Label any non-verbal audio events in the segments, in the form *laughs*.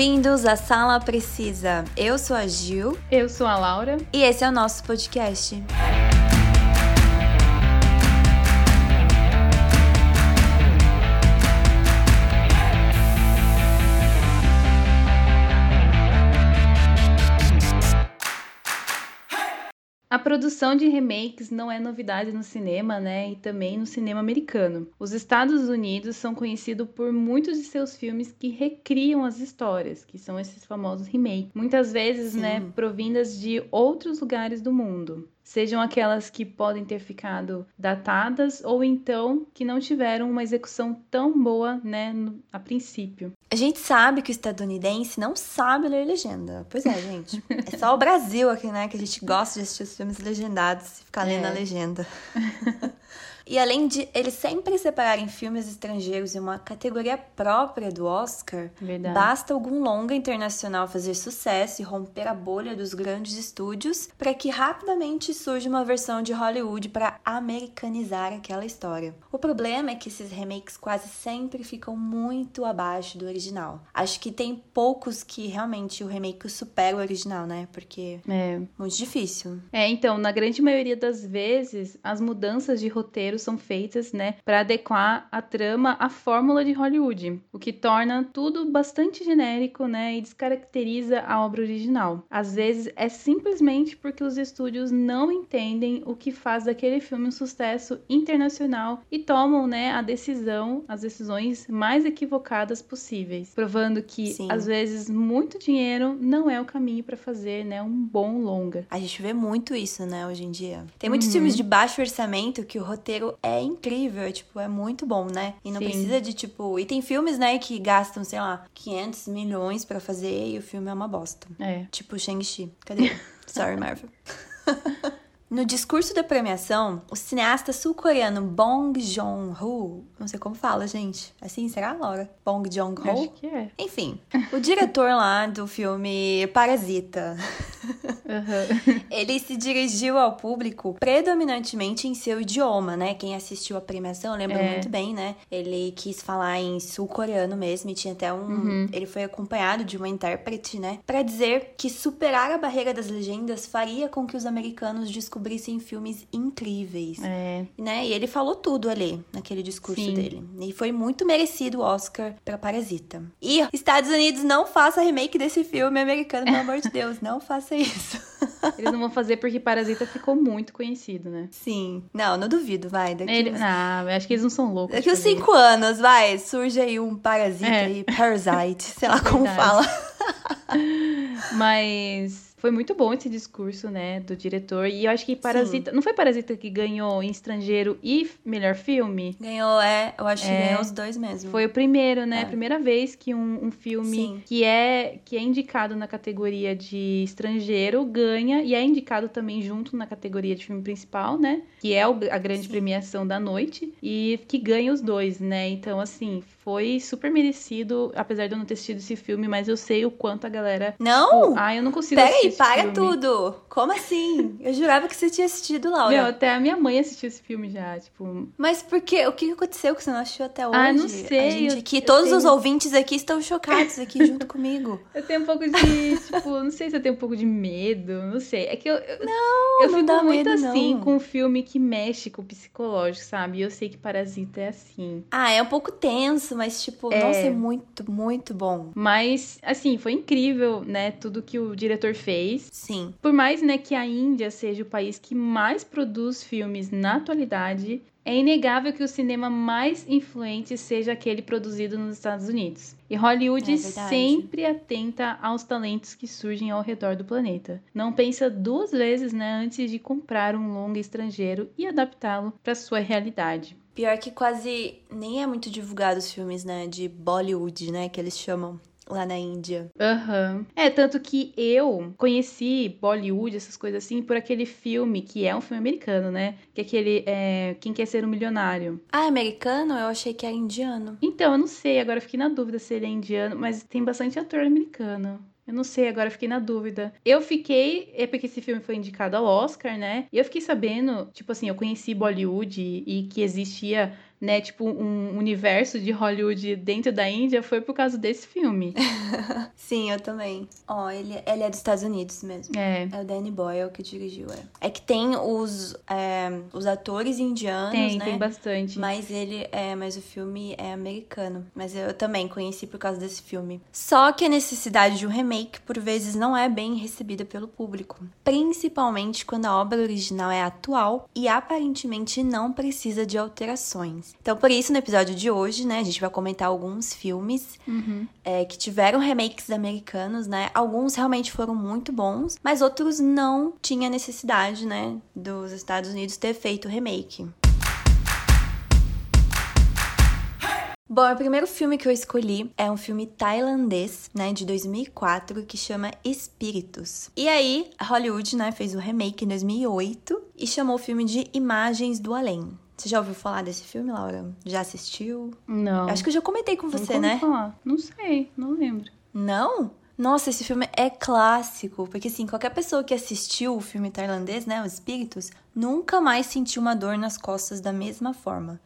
Bem-vindos à Sala Precisa. Eu sou a Gil. Eu sou a Laura. E esse é o nosso podcast. A produção de remakes não é novidade no cinema, né? E também no cinema americano. Os Estados Unidos são conhecidos por muitos de seus filmes que recriam as histórias, que são esses famosos remakes. Muitas vezes, né, Sim. né, provindas de outros lugares do mundo sejam aquelas que podem ter ficado datadas ou então que não tiveram uma execução tão boa, né, a princípio. A gente sabe que o estadunidense não sabe ler legenda. Pois é, gente. É só o Brasil aqui, né, que a gente gosta de assistir os filmes legendados e ficar lendo É. a legenda. *laughs* E além de eles sempre separarem filmes estrangeiros em uma categoria própria do Oscar, Verdade. basta algum longa internacional fazer sucesso e romper a bolha dos grandes estúdios para que rapidamente surja uma versão de Hollywood para americanizar aquela história. O problema é que esses remakes quase sempre ficam muito abaixo do original. Acho que tem poucos que realmente o remake supera o original, né? Porque É. muito difícil. É, então, na grande maioria das vezes, as mudanças de roteiro são feitas, né, para adequar a trama à fórmula de Hollywood, o que torna tudo bastante genérico, né, e descaracteriza a obra original. Às vezes é simplesmente porque os estúdios não entendem o que faz daquele filme um sucesso internacional e tomam, né, a decisão, as decisões mais equivocadas possíveis, provando que Sim. às vezes muito dinheiro não é o caminho para fazer, né, um bom longa. A gente vê muito isso, né, hoje em dia. Tem muitos Uhum. filmes de baixo orçamento que o roteiro é incrível, é, tipo, é muito bom, né? E não Sim. precisa de, tipo... E tem filmes, né, que gastam, sei lá, 500 milhões pra fazer e o filme é uma bosta. É. Tipo Shang-Chi. Cadê? *laughs* Sorry, Marvel. *laughs* No discurso da premiação, o cineasta sul-coreano Bong Joon-ho, não sei como fala, gente. Assim, será, Laura? Bong Joon-ho? Acho que é. Enfim, o diretor lá do filme Parasita, Aham. ele se dirigiu ao público predominantemente em seu idioma, né? Quem assistiu a premiação lembra É. muito bem, né? Ele quis falar em sul-coreano mesmo e tinha até um. Uhum. Ele foi acompanhado de uma intérprete, né? Pra dizer que superar a barreira das legendas faria com que os americanos descobrissem filmes incríveis. É. Né? E ele falou tudo ali, naquele discurso Sim. dele. E foi muito merecido o Oscar pra Parasita. E Estados Unidos não faça remake desse filme americano, pelo amor de *laughs* Deus, não faça isso. Eles não vão fazer porque Parasita ficou muito conhecido, né? Sim. Não, não duvido, vai. Daqui, Ele... uns, Ah, acho que eles não são loucos. daqui uns cinco anos, vai, surge aí um parasita É. aí, parasite, sei lá *laughs* como Verdade. fala. *laughs* Mas foi muito bom esse discurso, né, do diretor. E eu acho que Parasita. Não foi Parasita que ganhou em estrangeiro e melhor filme? Ganhou, é, eu acho que É. ganhou os dois mesmo. Foi o primeiro, né? É. Primeira vez que um, um filme Sim. que é, que é indicado na categoria de estrangeiro ganha e é indicado também junto na categoria de filme principal, né? Que é o- a grande Sim. premiação da noite e que ganha os dois, né? Então, assim, foi super merecido, apesar de eu não ter assistido esse filme, mas eu sei o quanto a galera. Não! Tipo, ah, eu não consigo assistir Peraí, para tudo! Como assim? Eu jurava que você tinha assistido, Laura. Meu, até a minha mãe assistiu esse filme já, tipo. Mas por quê? O que aconteceu que você não assistiu até hoje? Ah, não sei, A gente eu- aqui, eu todos tenho- os ouvintes aqui estão chocados aqui junto *laughs* comigo. Eu tenho um pouco de, tipo, não sei se eu tenho um pouco de medo, não sei. É que eu, eu, Não, eu não fico muito medo, assim não. com um filme que mexe com o psicológico, sabe? E eu sei que Parasita é assim. Ah, é um pouco tenso, mas tipo, É. nossa, é muito, muito bom. Mas, assim, foi incrível, né? Tudo que o diretor fez. Sim. Por mais, né, que a Índia seja o país que mais produz filmes na atualidade, é inegável que o cinema mais influente seja aquele produzido nos Estados Unidos. E Hollywood É sempre atenta aos talentos que surgem ao redor do planeta. Não pensa duas vezes, né, antes de comprar um longa estrangeiro e adaptá-lo para sua realidade. Pior que quase nem é muito divulgado os filmes, né, de Bollywood, né, que eles chamam lá na Índia. Aham. É, tanto que eu conheci Bollywood, essas coisas assim, por aquele filme, que é um filme americano, né? Que é aquele é, Quem Quer Ser um Milionário. Ah, é americano? Eu achei que era indiano. Então, eu não sei, agora eu fiquei na dúvida se ele é indiano, mas tem bastante ator americano. Eu não sei, agora fiquei na dúvida. Eu fiquei, é porque esse filme foi indicado ao Oscar, né? E eu fiquei sabendo, tipo assim, eu conheci Bollywood e, e que existia né, tipo, um universo de Hollywood dentro da Índia foi por causa desse filme. *laughs* Sim, eu também. Ó, oh, ele, ele é dos Estados Unidos mesmo. É. É o Danny Boyle que dirigiu, é. É que tem os, é, os atores indianos, tem, né? Tem, bastante. Mas ele, é, mas o filme é americano. Mas eu também conheci por causa desse filme. Só que a necessidade de um remake, por vezes, não é bem recebida pelo público. Principalmente quando a obra original é atual e aparentemente não precisa de alterações. Então, por isso, no episódio de hoje, né, a gente vai comentar alguns filmes uhum. é, que tiveram remakes americanos, né? Alguns realmente foram muito bons, mas outros não tinha necessidade, né, dos Estados Unidos ter feito o remake. Bom, o primeiro filme que eu escolhi é um filme tailandês, né, de 2004, que chama Espíritos. E aí, Hollywood, né, fez o remake em 2008 e chamou o filme de Imagens do Além. Você já ouviu falar desse filme, Laura? Já assistiu? Não. Acho que eu já comentei com você, não né? Falar. Não sei, não lembro. Não? Nossa, esse filme é clássico, porque assim, qualquer pessoa que assistiu o filme tailandês, né, Os Espíritos, nunca mais sentiu uma dor nas costas da mesma forma.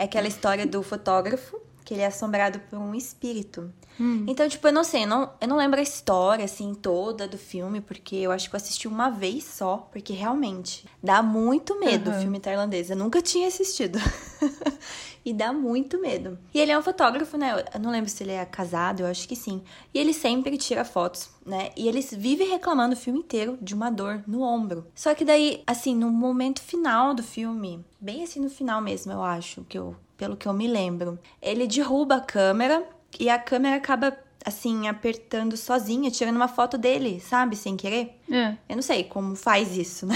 É aquela história do fotógrafo que ele é assombrado por um espírito. Hum. Então, tipo, eu não sei, eu não, eu não lembro a história, assim, toda do filme, porque eu acho que eu assisti uma vez só, porque realmente dá muito medo uhum. o filme tailandês. Eu nunca tinha assistido. *laughs* e dá muito medo. E ele é um fotógrafo, né? Eu não lembro se ele é casado, eu acho que sim. E ele sempre tira fotos, né? E ele vive reclamando o filme inteiro de uma dor no ombro. Só que daí, assim, no momento final do filme, bem assim no final mesmo, eu acho, que eu pelo que eu me lembro. Ele derruba a câmera e a câmera acaba assim, apertando sozinha, tirando uma foto dele, sabe? Sem querer. É. Eu não sei como faz isso, *laughs* né?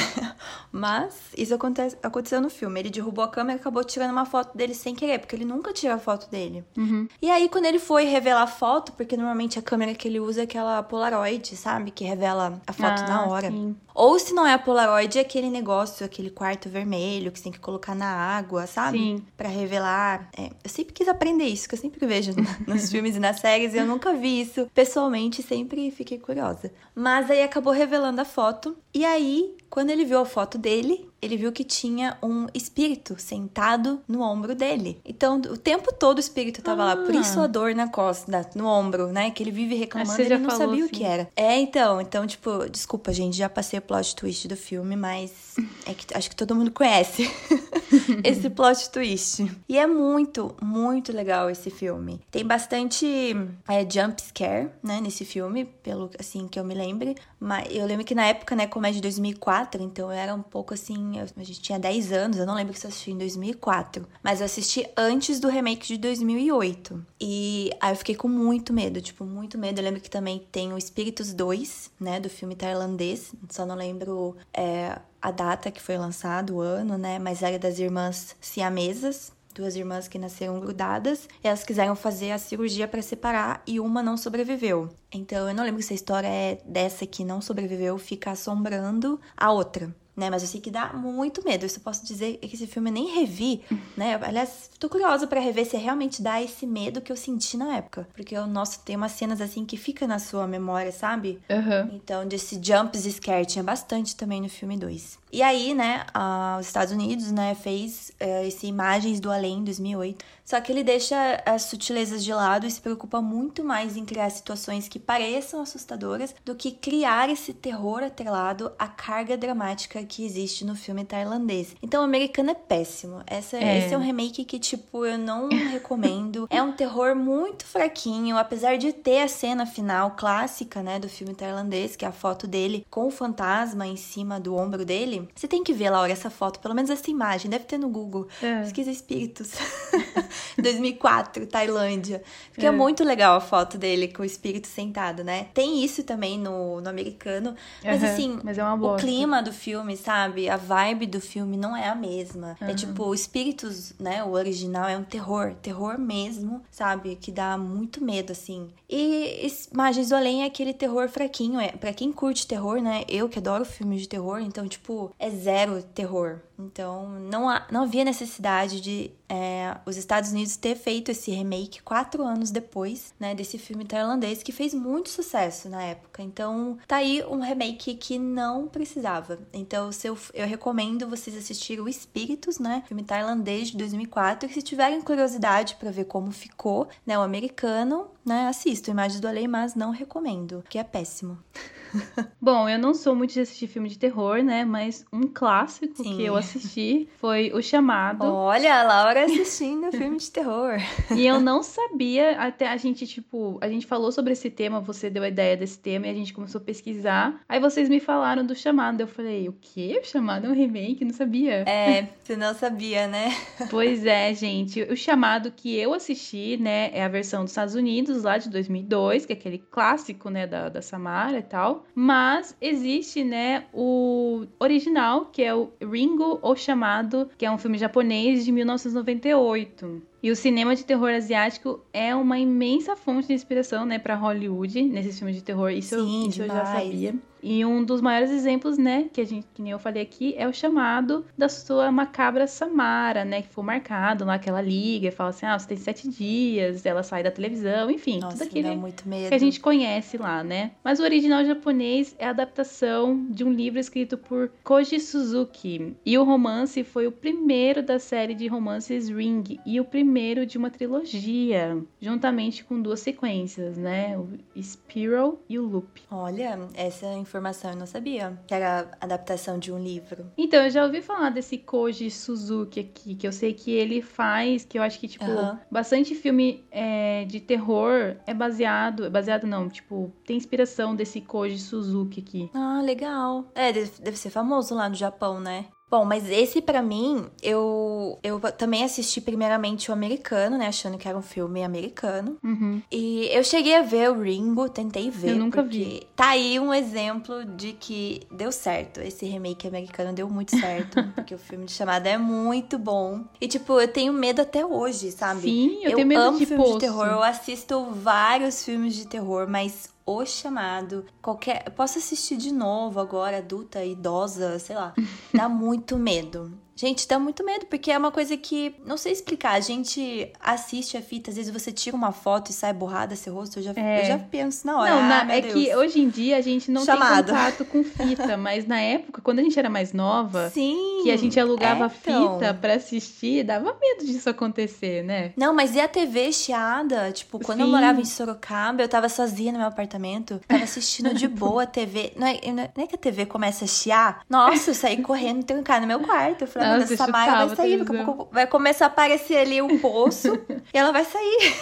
Mas isso acontece, aconteceu no filme. Ele derrubou a câmera e acabou tirando uma foto dele sem querer, porque ele nunca tira a foto dele. Uhum. E aí, quando ele foi revelar a foto, porque normalmente a câmera que ele usa é aquela Polaroid, sabe? Que revela a foto ah, na hora. Sim. Ou se não é a Polaroid, é aquele negócio, aquele quarto vermelho que você tem que colocar na água, sabe? Sim. Pra revelar. É, eu sempre quis aprender isso, que eu sempre vejo *laughs* nos filmes e nas séries, e eu nunca vi isso pessoalmente, sempre fiquei curiosa. Mas aí acabou revelando a foto, e aí, quando ele viu a foto dele, ele viu que tinha um espírito sentado no ombro dele. Então, o tempo todo o espírito tava ah. lá. Por isso a dor na costa, no ombro, né? Que ele vive reclamando, ele não falou, sabia o que era. É, então, então, tipo, desculpa, gente, já passei o plot twist do filme, mas é que acho que todo mundo conhece *laughs* esse plot twist. E é muito, muito legal esse filme. Tem bastante é, jump scare, né, nesse filme, pelo assim que eu me lembre. Mas eu lembro que na época, né, como é de 2004, então eu era um pouco assim, eu, a gente tinha 10 anos, eu não lembro que eu assisti em 2004, mas eu assisti antes do remake de 2008. E aí eu fiquei com muito medo, tipo, muito medo. Eu lembro que também tem o Espíritos 2, né, do filme tailandês, só não lembro é, a data que foi lançado, o ano, né, mas era das irmãs siamesas, duas irmãs que nasceram grudadas, e elas quiseram fazer a cirurgia para separar e uma não sobreviveu. Então eu não lembro se a história é dessa que não sobreviveu fica assombrando a outra. Né, mas eu sei que dá muito medo. Isso eu posso dizer que esse filme eu nem revi, *laughs* né? Aliás, tô curiosa para rever se realmente dá esse medo que eu senti na época. Porque, nossa, tem umas cenas assim que fica na sua memória, sabe? Uhum. Então, desse jumps scare tinha bastante também no filme 2. E aí, né, a, os Estados Unidos, né, fez uh, esse Imagens do Além em 2008. Só que ele deixa as sutilezas de lado e se preocupa muito mais em criar situações que pareçam assustadoras do que criar esse terror atrelado à carga dramática que existe no filme tailandês. Então, o americano é péssimo. Essa, É. Esse é um remake que, tipo, eu não *laughs* recomendo. é um terror muito fraquinho, apesar de ter a cena final clássica, né, do filme tailandês, que é a foto dele com o fantasma em cima do ombro dele. Você tem que ver, Laura, essa foto, pelo menos essa imagem, deve ter no Google. É. Pesquisa espíritos. *laughs* 2004, Tailândia. Porque é. É. muito legal a foto dele com o espírito sentado, né? Tem isso também no, no americano. Mas Uhum, assim, mas é o clima do filme, sabe? A vibe do filme não é a mesma. É Uhum. tipo, o Espíritos, né? O original é um terror. Terror mesmo, sabe? Que dá muito medo, assim. E Imagens do Além é aquele terror fraquinho. É, pra quem curte terror, né? Eu que adoro filmes de terror, então, tipo, é zero terror. Então, não, há, não havia necessidade de é, os Estados Unidos ter feito esse remake quatro anos depois, né, desse filme tailandês que fez muito sucesso na época. Então, tá aí um remake que não precisava. Então, eu, eu recomendo vocês assistirem o Espíritos, né, filme tailandês de 2004, e se tiverem curiosidade para ver como ficou, né, o americano, né, assisto Imagens do Além, mas não recomendo, que é péssimo. *laughs* *laughs* Bom, eu não sou muito de assistir filme de terror, né? Mas um clássico Sim. que eu assisti foi O Chamado. Olha, a Laura assistindo filme de terror. E eu não sabia, até a gente, tipo, a gente falou sobre esse tema, você deu a ideia desse tema e a gente começou a pesquisar. Aí vocês me falaram do Chamado. Eu falei, o quê? O Chamado é um remake? Não sabia. É, você não sabia, né? *laughs* Pois é, gente. O Chamado que eu assisti, né, é a versão dos Estados Unidos, lá de 2002, que é aquele clássico, né, da, da Samara e tal. Mas existe, né, o original, que é o Ringo, ou Chamado, que é um filme japonês de 1998. E o cinema de terror asiático é uma imensa fonte de inspiração, né, para Hollywood, nesses filmes de terror. Isso, Sim, isso eu já sabia. E um dos maiores exemplos, né, que a gente, que nem eu falei aqui, é o chamado da sua macabra Samara, né, que foi marcado lá que ela liga e fala assim, ah, você tem sete dias, ela sai da televisão, enfim, Nossa, tudo aquilo que a gente conhece lá, né. Mas o original japonês é a adaptação de um livro escrito por Koji Suzuki. E o romance foi o primeiro da série de romances Ring e o primeiro de uma trilogia, juntamente com duas sequências, né, o Spiral e o Loop. Olha, essa informação eu não sabia que era adaptação de um livro. Então, eu já ouvi falar desse Koji Suzuki aqui, que eu sei que ele faz, que eu acho que, tipo, bastante filme é, de terror é baseado, é baseado não, tipo, tem inspiração desse Koji Suzuki aqui. Ah, legal. É, deve, deve ser famoso lá no Japão, né? Bom, mas esse para mim, eu, eu também assisti primeiramente o americano, né? Achando que era um filme americano. Uhum. E eu cheguei a ver o Ringo, tentei ver. Eu nunca vi. Tá aí um exemplo de que deu certo. Esse remake americano deu muito certo. *laughs* porque o filme de chamada é muito bom. E, tipo, eu tenho medo até hoje, sabe? Sim, eu, eu tenho medo amo de filme poço. de terror. Eu assisto vários filmes de terror, mas o Chamado, qualquer. Eu posso assistir de novo agora, adulta, idosa, sei lá. *laughs* Dá muito medo. Gente, dá muito medo, porque é uma coisa que não sei explicar. A gente assiste a fita, às vezes você tira uma foto e sai borrada seu rosto, eu já, É. eu já penso na hora. Não, ah, na- meu é Deus. que hoje em dia a gente não Chamado. tem contato com fita, *laughs* mas na época, quando a gente era mais nova, Sim. que a gente alugava é, então. fita pra assistir, dava medo disso acontecer, né? Não, mas e a TV chiada? Tipo, quando eu Sim. morava em Sorocaba, eu tava sozinha no meu apartamento, tava assistindo de *laughs* boa a TV. Não é, não é que a TV começa a chiar? Nossa, eu saí correndo, trancar no meu quarto. Eu falei, meu Deus, essa Samara vai sair, daqui a pouco vai começar a aparecer ali um poço *laughs* e ela vai sair.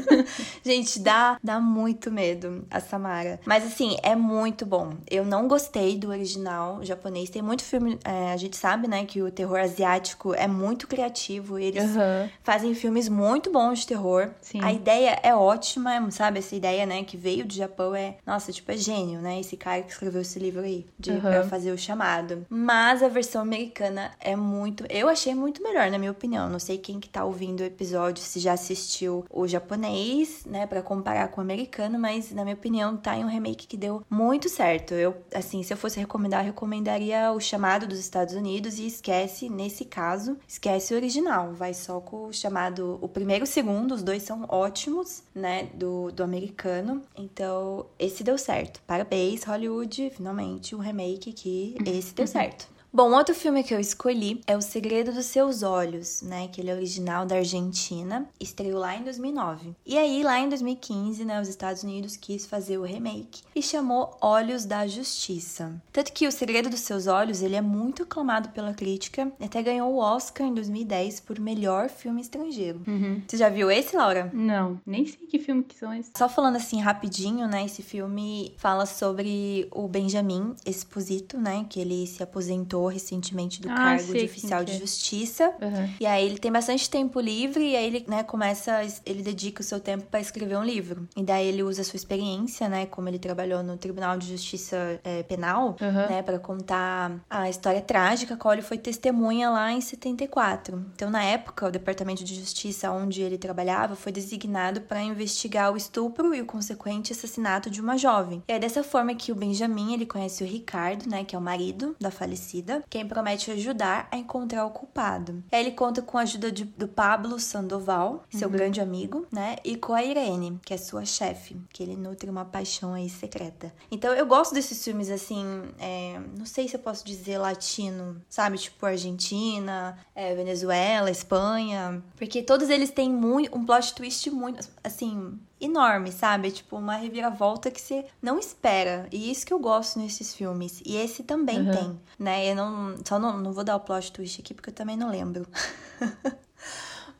*laughs* Gente, dá, dá muito medo a Samara. Mas assim, é muito bom. Eu não gostei do original japonês. Tem muito filme, é, a gente sabe, né, que o terror asiático é muito criativo. Eles Aham. fazem filmes muito bons de terror. Sim. A ideia é ótima, sabe? Essa ideia, né, que veio do Japão é, nossa, tipo, é gênio, né? Esse cara que escreveu esse livro aí, de Aham. pra fazer o chamado. Mas a versão americana é muito, eu achei muito melhor, na minha opinião. Não sei quem que tá ouvindo o episódio se já assistiu o japonês, né, Pra comparar com o americano, mas na minha opinião tá em um remake que deu muito certo. Eu, assim, se eu fosse recomendar, eu recomendaria o chamado dos Estados Unidos e esquece, nesse caso, esquece o original. Vai só com o chamado, o primeiro e o segundo, os dois são ótimos, né, do, do americano. Então, esse deu certo. Parabéns, Hollywood, finalmente um remake que esse deu certo. Bom, outro filme que eu escolhi é O Segredo dos Seus Olhos, né? Que ele é original da Argentina, estreou lá em 2009. E aí, lá em 2015, né, os Estados Unidos quis fazer o remake e chamou Olhos da Justiça. Tanto que O Segredo dos Seus Olhos, ele é muito aclamado pela crítica, até ganhou o Oscar em 2010 por melhor filme estrangeiro. Uhum. Você já viu esse, Laura? Não, nem sei que filme que são esses. Só falando assim rapidinho, né? Esse filme fala sobre o Benjamin Esposito, né? Que ele se aposentou recentemente do Ah, cargo de oficial de é. justiça. Aham. E aí ele tem bastante tempo livre e aí ele, né, começa, ele dedica o seu tempo para escrever um livro. E daí ele usa a sua experiência, né, como ele trabalhou no Tribunal de Justiça eh, Penal, Aham. né, para contar a história trágica, qual ele foi testemunha lá em 74. Então, na época, o Departamento de Justiça onde ele trabalhava foi designado para investigar o estupro e o consequente assassinato de uma jovem. E é dessa forma que o Benjamin, ele conhece o Ricardo, né, que é o marido da falecida, vida, quem promete ajudar a encontrar o culpado. Ele conta com a ajuda de, do Pablo Sandoval, seu uhum. grande amigo, né? E com a Irene, que é sua chefe, que ele nutre uma paixão aí secreta. Então eu gosto desses filmes assim, é, não sei se eu posso dizer latino, sabe? Tipo Argentina, é, Venezuela, Espanha. Porque todos eles têm muito, um plot twist muito, assim, enorme, sabe? Tipo, uma reviravolta que você não espera. E isso que eu gosto nesses filmes. E esse também uhum. tem, né? Eu não. Só não, não vou dar o plot twist aqui porque eu também não lembro. *laughs*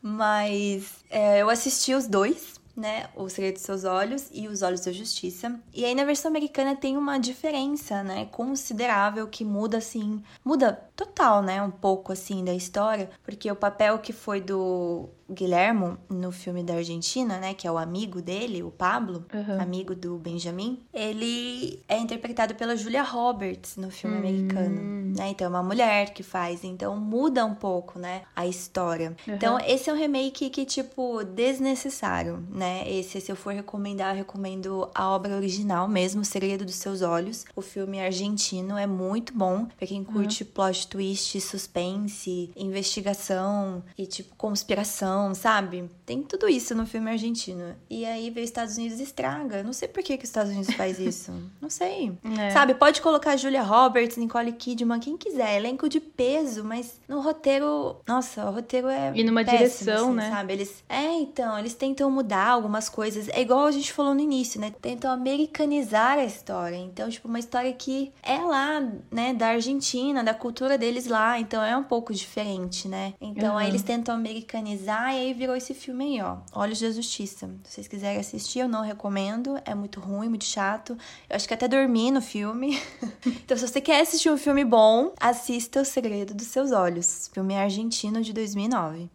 Mas é, eu assisti os dois né? O Segredo dos Seus Olhos e Os Olhos da Justiça. E aí na versão americana tem uma diferença, né? Considerável que muda assim, muda total, né? Um pouco assim da história, porque o papel que foi do Guilhermo no filme da Argentina, né, que é o amigo dele, o Pablo, uhum. amigo do Benjamin, ele é interpretado pela Julia Roberts no filme uhum. americano, né? Então é uma mulher que faz, então muda um pouco, né, a história. Uhum. Então esse é um remake que tipo desnecessário, né? Esse se eu for recomendar, eu recomendo a obra original mesmo, O Segredo dos Seus Olhos. O filme argentino é muito bom para quem curte plot twist, suspense, investigação e tipo conspiração sabe? Tem tudo isso no filme argentino. E aí veio os Estados Unidos e estraga. Não sei por que, que os Estados Unidos faz *laughs* isso. Não sei. É. Sabe, pode colocar Julia Roberts, Nicole Kidman, quem quiser. Elenco de peso, mas no roteiro... Nossa, o roteiro é E numa péssimo, direção, assim, né? Sabe? Eles... É, então, eles tentam mudar algumas coisas. É igual a gente falou no início, né? Tentam americanizar a história. Então, tipo, uma história que é lá, né? Da Argentina, da cultura deles lá. Então, é um pouco diferente, né? Então, uhum. aí eles tentam americanizar e aí virou esse filme aí, ó. Olhos da Justiça. Se vocês quiserem assistir, eu não recomendo. É muito ruim, muito chato. Eu acho que até dormi no filme. *laughs* então, se você quer assistir um filme bom, assista O Segredo dos Seus Olhos. Filme argentino de 2009.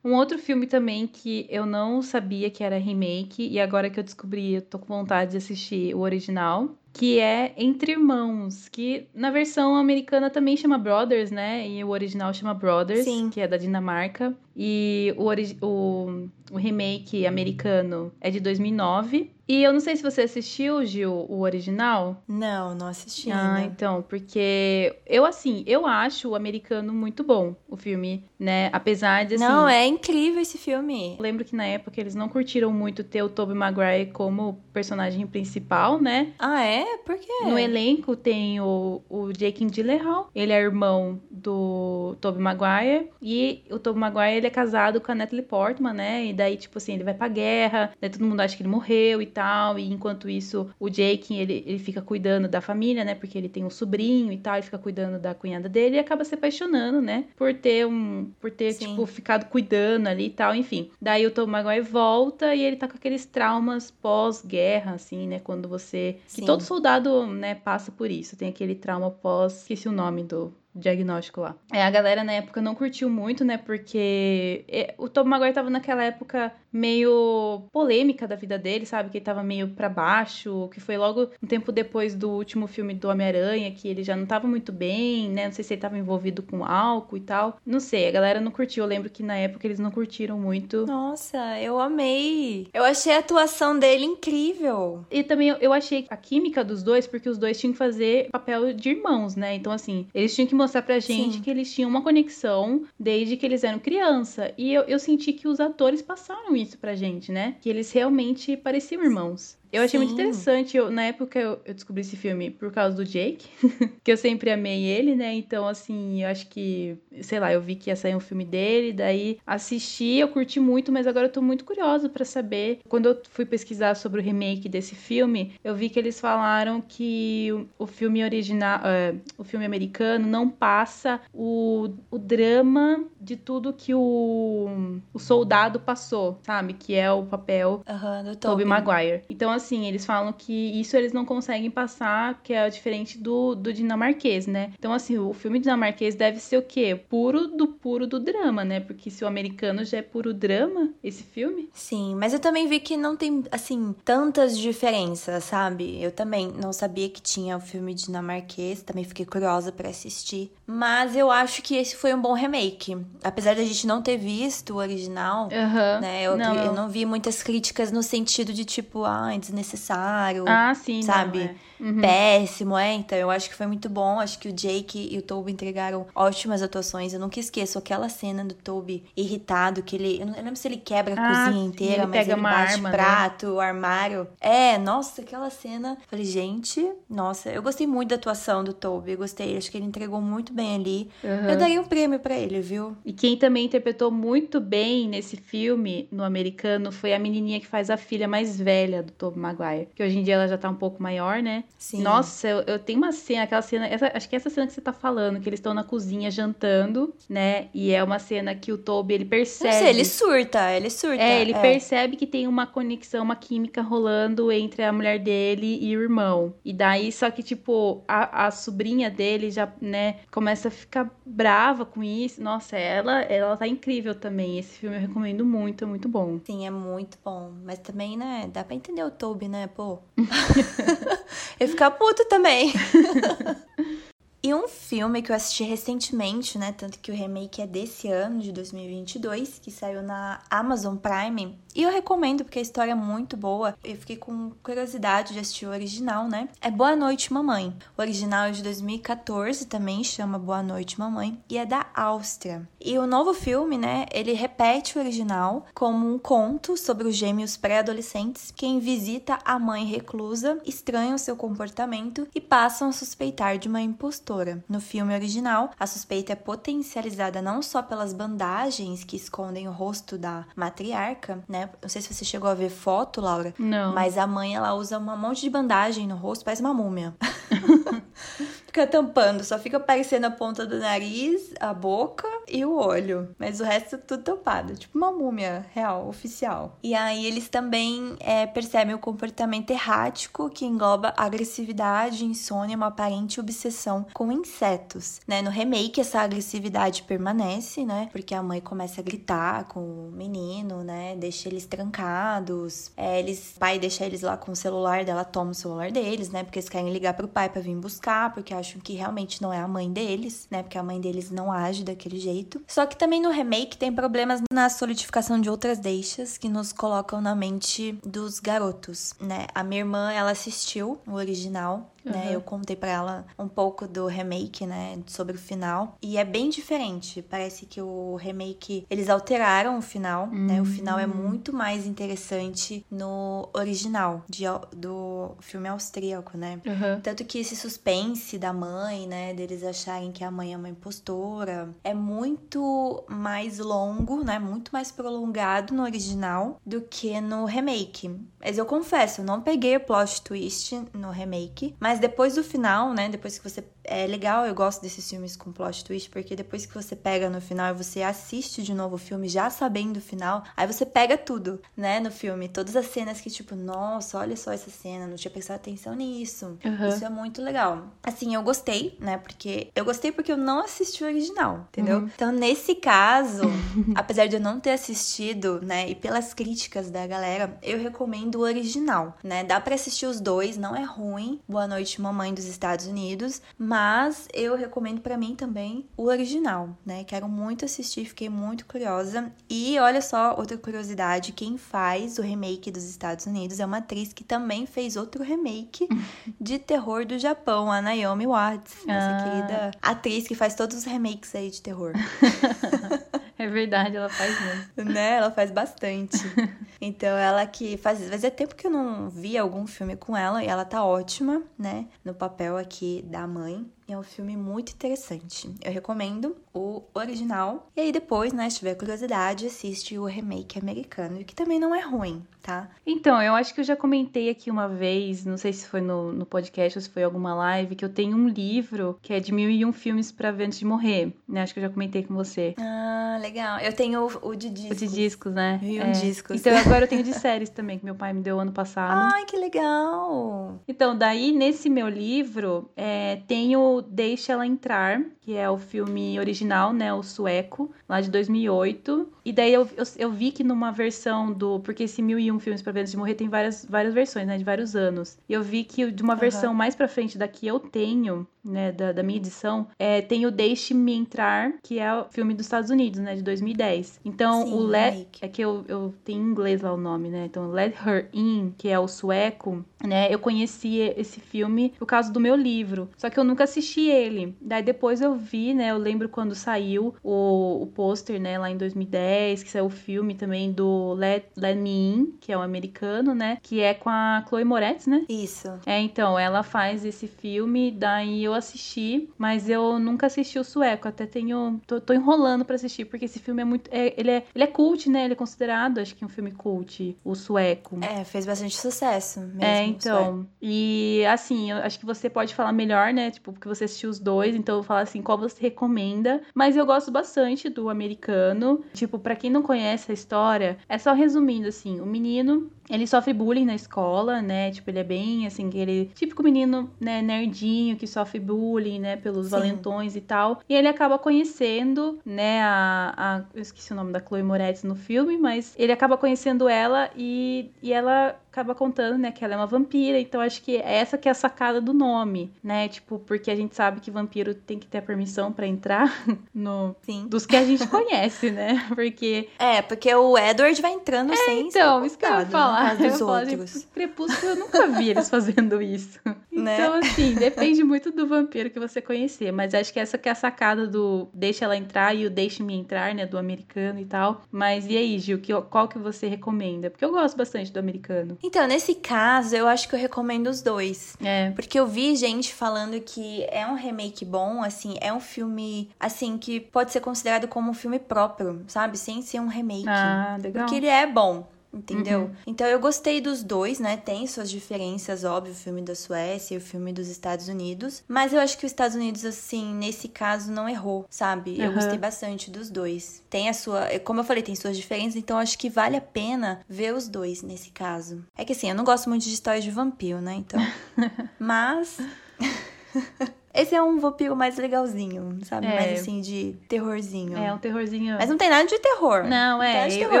Um outro filme também que eu não sabia que era remake e agora que eu descobri, eu tô com vontade de assistir o original, que é Entre Irmãos, que na versão americana também chama Brothers, né? E o original chama Brothers, Sim. que é da Dinamarca. E o, o, o remake americano é de 2009. E eu não sei se você assistiu, Gil, o original. Não, não assisti. Ah, ainda. então, porque eu, assim, eu acho o americano muito bom, o filme, né? Apesar de. Assim, não, é incrível esse filme. Lembro que na época eles não curtiram muito ter o Tobey Maguire como personagem principal, né? Ah, é? Por quê? No elenco tem o, o Jake Gyllenhaal, ele é irmão do Tobey Maguire. E o Tobey Maguire, ele é casado com a Natalie Portman, né? E daí, tipo assim, ele vai pra guerra, daí todo mundo acha que ele morreu e tal. E enquanto isso, o Jake, ele, ele fica cuidando da família, né? Porque ele tem um sobrinho e tal, ele fica cuidando da cunhada dele e acaba se apaixonando, né? Por ter um. Por ter, Sim. tipo, ficado cuidando ali e tal, enfim. Daí o Tobey Maguire volta e ele tá com aqueles traumas pós-guerra, assim, né? Quando você. Sim. Que todo soldado, né, passa por isso. Tem aquele trauma pós. Esqueci o nome do diagnóstico lá. É, a galera na época não curtiu muito, né? Porque é, o Tom Maguire tava naquela época meio polêmica da vida dele, sabe? Que ele tava meio para baixo, que foi logo um tempo depois do último filme do Homem-Aranha, que ele já não tava muito bem, né? Não sei se ele tava envolvido com álcool e tal. Não sei, a galera não curtiu. Eu lembro que na época eles não curtiram muito. Nossa, eu amei. Eu achei a atuação dele incrível. E também eu achei a química dos dois, porque os dois tinham que fazer papel de irmãos, né? Então, assim, eles tinham que mostrar pra gente Sim. que eles tinham uma conexão desde que eles eram criança. E eu, eu senti que os atores passaram isso pra gente, né? Que eles realmente pareciam irmãos. Eu achei Sim. muito interessante. Eu, na época eu, eu, descobri esse filme por causa do Jake, *laughs* que eu sempre amei ele, né? Então, assim, eu acho que, sei lá, eu vi que ia sair um filme dele, daí assisti, eu curti muito, mas agora eu tô muito curiosa para saber. Quando eu fui pesquisar sobre o remake desse filme, eu vi que eles falaram que o, o filme original, uh, o filme americano, não passa o, o drama de tudo que o, o soldado passou, sabe? Que é o papel uhum, do Tobey Maguire. Então, assim, eles falam que isso eles não conseguem passar, que é diferente do, do dinamarquês, né? Então, assim, o filme dinamarquês deve ser o quê? Puro do puro do drama, né? Porque se o americano já é puro drama, esse filme. Sim, mas eu também vi que não tem, assim, tantas diferenças, sabe? Eu também não sabia que tinha o filme dinamarquês, também fiquei curiosa para assistir. Mas eu acho que esse foi um bom remake. Apesar da gente não ter visto o original, uhum. né? Eu não. eu não vi muitas críticas no sentido de tipo, ah, desnecessário. Ah, sim, sabe? Não, é. Uhum. Péssimo, é. Então eu acho que foi muito bom. Acho que o Jake e o Toby entregaram ótimas atuações. Eu nunca esqueço aquela cena do Toby irritado, que ele. Eu não lembro se ele quebra a Ah, cozinha sim, inteira, ele mas ele bate arma, né? prato, o armário. É, nossa, aquela cena. Falei, gente, nossa, eu gostei muito da atuação do Toby. Eu gostei. Acho que ele entregou muito bem ali. Uhum. Eu daria um prêmio pra ele, viu? E quem também interpretou muito bem nesse filme, no americano, foi a menininha que faz a filha mais velha do Tobey Maguire. Que hoje em dia ela já tá um pouco maior, né? Sim. Nossa, eu, eu tenho uma cena, aquela cena, essa- acho que é essa cena que você tá falando, que eles estão na cozinha jantando, né? E é uma cena que o Toby, ele percebe... Não sei, ele surta, ele surta. É, ele percebe que tem uma conexão, uma química rolando entre a mulher dele e o irmão. E daí, só que, tipo, a, a sobrinha dele já, né, começa a ficar brava com isso. Nossa, ela, ela tá incrível também. Esse filme eu recomendo muito, é muito bom. Sim, é muito bom. Mas também, né, dá pra entender o Toby, né, pô? *laughs* Eu ficar puto também. *laughs* E um filme que eu assisti recentemente, né? Tanto que o remake é desse ano, de 2022, que saiu na Amazon Prime. E eu recomendo porque a história é muito boa. Eu fiquei com curiosidade de assistir o original, né? É Boa Noite, Mamãe. O original é de 2014 também, chama Boa Noite, Mamãe. E é da Áustria. E o novo filme, né? Ele repete o original como um conto sobre os gêmeos pré-adolescentes que, em visita à mãe reclusa, estranham seu comportamento e passam a suspeitar de uma impostora. No filme original, a suspeita é potencializada não só pelas bandagens que escondem o rosto da matriarca, né? Não sei se você chegou a ver foto, Laura, Não. mas a mãe ela usa um monte de bandagem no rosto, parece uma múmia. *laughs* fica tampando, só fica aparecendo a ponta do nariz, a boca e o olho. Mas o resto é tudo tampado, tipo uma múmia real, oficial. E aí eles também é, percebem o comportamento errático que engloba agressividade, insônia, uma aparente obsessão com insetos. Né? No remake, essa agressividade permanece, né? Porque a mãe começa a gritar com o menino, né? Deixa eles trancados. É, eles, o pai deixa eles lá com o celular dela, toma o celular deles, né? Porque eles querem ligar pro pai pra vir buscar, porque acham que realmente não é a mãe deles, né? Porque a mãe deles não age daquele jeito. Só que também no remake tem problemas na solidificação de outras deixas que nos colocam na mente dos garotos, né? A minha irmã, ela assistiu o original né? Uhum. Eu contei pra ela um pouco do remake, né, sobre o final, e é bem diferente. Parece que o remake eles alteraram o final, né? O final é muito mais interessante no original de, do filme austríaco, né? Uhum. Tanto que esse suspense da mãe, né, deles acharem que a mãe é uma impostora, é muito mais longo, né, muito mais prolongado no original do que no remake. Mas eu confesso, eu não peguei o plot twist no remake, mas depois do final, né, depois que você é legal, eu gosto desses filmes com plot twist, porque depois que você pega no final e você assiste de novo o filme já sabendo o final, aí você pega tudo, né, no filme, todas as cenas que tipo, nossa, olha só essa cena, não tinha prestado atenção nisso. Uhum. Isso é muito legal. Assim, eu gostei, né? Porque eu gostei porque eu não assisti o original, entendeu? Uhum. Então, nesse caso, *laughs* apesar de eu não ter assistido, né, e pelas críticas da galera, eu recomendo o original, né? Dá pra assistir os dois, não é ruim. Boa Noite, Mamãe dos Estados Unidos, mas eu recomendo pra mim também o original, né? Quero muito assistir, fiquei muito curiosa. E olha só, outra curiosidade, quem faz o remake dos Estados Unidos é uma atriz que também fez outro remake *laughs* de terror do Japão, a Naomi Watts, essa Ah. querida atriz que faz todos os remakes aí de terror. *laughs* É verdade, ela faz mesmo. né? Ela faz bastante. *laughs* Então, ela que faz. Fazia tempo que eu não via algum filme com ela e ela tá ótima, né? No papel aqui da mãe. É um filme muito interessante. Eu recomendo o original. E aí, depois, né, se tiver curiosidade, assiste o remake americano, que também não é ruim, tá? Então, eu acho que eu já comentei aqui uma vez, não sei se foi no, no podcast ou se foi alguma live, que eu tenho um livro que é de mil e um filmes pra ver antes de morrer. Né? Acho que eu já comentei com você. Ah, legal. Eu tenho o, o de O discos. de discos, né? Mil e um discos. Então *laughs* agora eu tenho de séries também, que meu pai me deu ano passado. Ai, que legal! Então, daí nesse meu livro é, tem o o Deixa Ela Entrar, que é o filme original, né, o sueco, lá de 2008. E daí eu, eu, eu vi que numa versão do... Porque esse Mil e Um Filmes pra Ver Antes de Morrer tem várias, várias versões, né, de vários anos. E eu vi que de uma uhum. versão mais pra frente da que eu tenho, né, da, da minha edição, é, tem o Deixe-me Entrar, que é o filme dos Estados Unidos, né, de 2010. Então, Sim, o Let... É que eu, eu tenho em inglês lá o nome, né? Então, Let Her In, que é o sueco, né? Eu conheci esse filme por causa do meu livro. Só que eu nunca assisti ele. Daí depois eu vi, né? Eu lembro quando saiu o, o pôster, né? Lá em 2010, que saiu o filme também do Let, Let Me In, que é o um americano, né? Que é com a Chloe Moretz, né? Isso. É, então, ela faz esse filme, daí eu assisti, mas eu nunca assisti o sueco. Até tenho. tô, tô enrolando para assistir, porque esse filme é muito. É, ele, é, ele é cult, né? Ele é considerado, acho que um filme cult, o sueco. É, fez bastante sucesso mesmo. É, então. E assim, eu acho que você pode falar melhor, né? Tipo, porque você assistiu os dois, então eu falo assim, qual você recomenda. Mas eu gosto bastante do americano. Tipo, para quem não conhece a história, é só resumindo assim, o menino ele sofre bullying na escola, né? Tipo, ele é bem, assim, aquele típico menino, né, nerdinho que sofre bullying, né, pelos Sim. valentões e tal. E ele acaba conhecendo, né, a, a. Eu esqueci o nome da Chloe Moretz no filme, mas ele acaba conhecendo ela e, e ela acaba contando, né, que ela é uma vampira, então acho que é essa que é a sacada do nome, né? Tipo, porque a gente sabe que vampiro tem que ter a permissão para entrar *laughs* no Sim. dos que a gente conhece, né? *laughs* Porque É, porque o Edward vai entrando é, sem Então, isso que eu ia falar. Dos *laughs* eu outros. Falo, Crepúsculo eu nunca vi eles *laughs* fazendo isso. Né? Então, assim, depende muito do vampiro que você conhecer, mas acho que essa que é a sacada do deixa ela entrar e o deixe-me entrar, né, do americano e tal. Mas e aí, Gil, que, qual que você recomenda? Porque eu gosto bastante do americano. Então, nesse caso, eu acho que eu recomendo os dois. É. Porque eu vi gente falando que é um remake bom, assim, é um filme, assim, que pode ser considerado como um filme próprio, sabe? Sem ser um remake. Ah, legal. Porque ele é bom entendeu? Uhum. Então eu gostei dos dois, né? Tem suas diferenças, óbvio, o filme da Suécia e o filme dos Estados Unidos. Mas eu acho que os Estados Unidos, assim, nesse caso, não errou, sabe? Uhum. Eu gostei bastante dos dois. Tem a sua. Como eu falei, tem suas diferenças, então acho que vale a pena ver os dois nesse caso. É que assim, eu não gosto muito de histórias de vampiro, né? Então. *laughs* Mas. *laughs* Esse é um vampiro mais legalzinho, sabe? É. Mais assim, de terrorzinho. É, um terrorzinho. Mas não tem nada de terror. Não, é. Não tem nada de terror,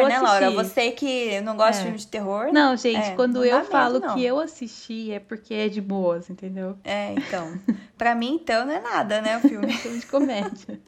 eu, né, Laura? Você que não gosta é. de filme de terror. Não, gente, é, quando não eu falo medo, que eu assisti é porque é de boas, entendeu? É, então. *laughs* pra mim, então, não é nada, né, o filme. É *laughs* filme de comédia.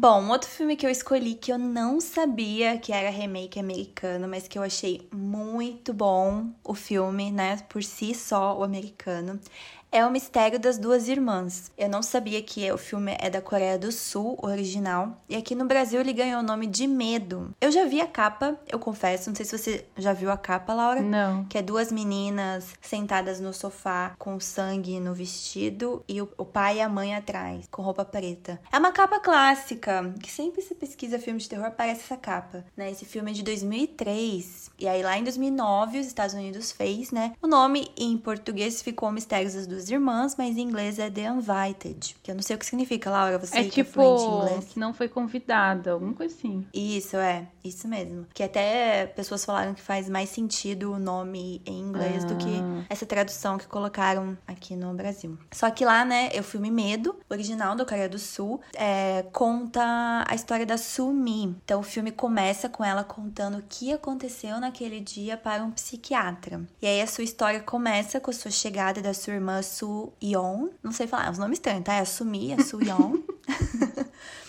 Bom, um outro filme que eu escolhi que eu não sabia que era remake americano, mas que eu achei muito bom o filme, né, por si só, o americano, é o Mistério das Duas Irmãs. Eu não sabia que o filme é da Coreia do Sul, original, e aqui no Brasil ele ganhou o nome de Medo. Eu já vi a capa, eu confesso, não sei se você já viu a capa, Laura. Não. Que é duas meninas sentadas no sofá com sangue no vestido e o, o pai e a mãe atrás, com roupa preta. É uma capa clássica, que sempre se pesquisa filme de terror aparece essa capa, né? Esse filme é de 2003. E aí lá em 2009 os Estados Unidos fez, né? O nome em português ficou Mistérios das Duas duas irmãs, mas em inglês é The Invited. Que eu não sei o que significa, Laura. Você é que tipo, é inglês. que não foi convidada, alguma coisa assim. Isso, é. Isso mesmo. Que até pessoas falaram que faz mais sentido o nome em inglês ah. do que ah. essa tradução que colocaram aqui no Brasil. Só que lá, né, é o filme Medo, original da Coreia do Sul, é, conta a história da Sumi. Então o filme começa com ela contando o que aconteceu naquele dia para um psiquiatra. E aí a sua história começa com a sua chegada da sua irmã Su Yeon. Não sei falar, é os nomes estranhos, tá? É a Sumi, a Su Yeon. *laughs*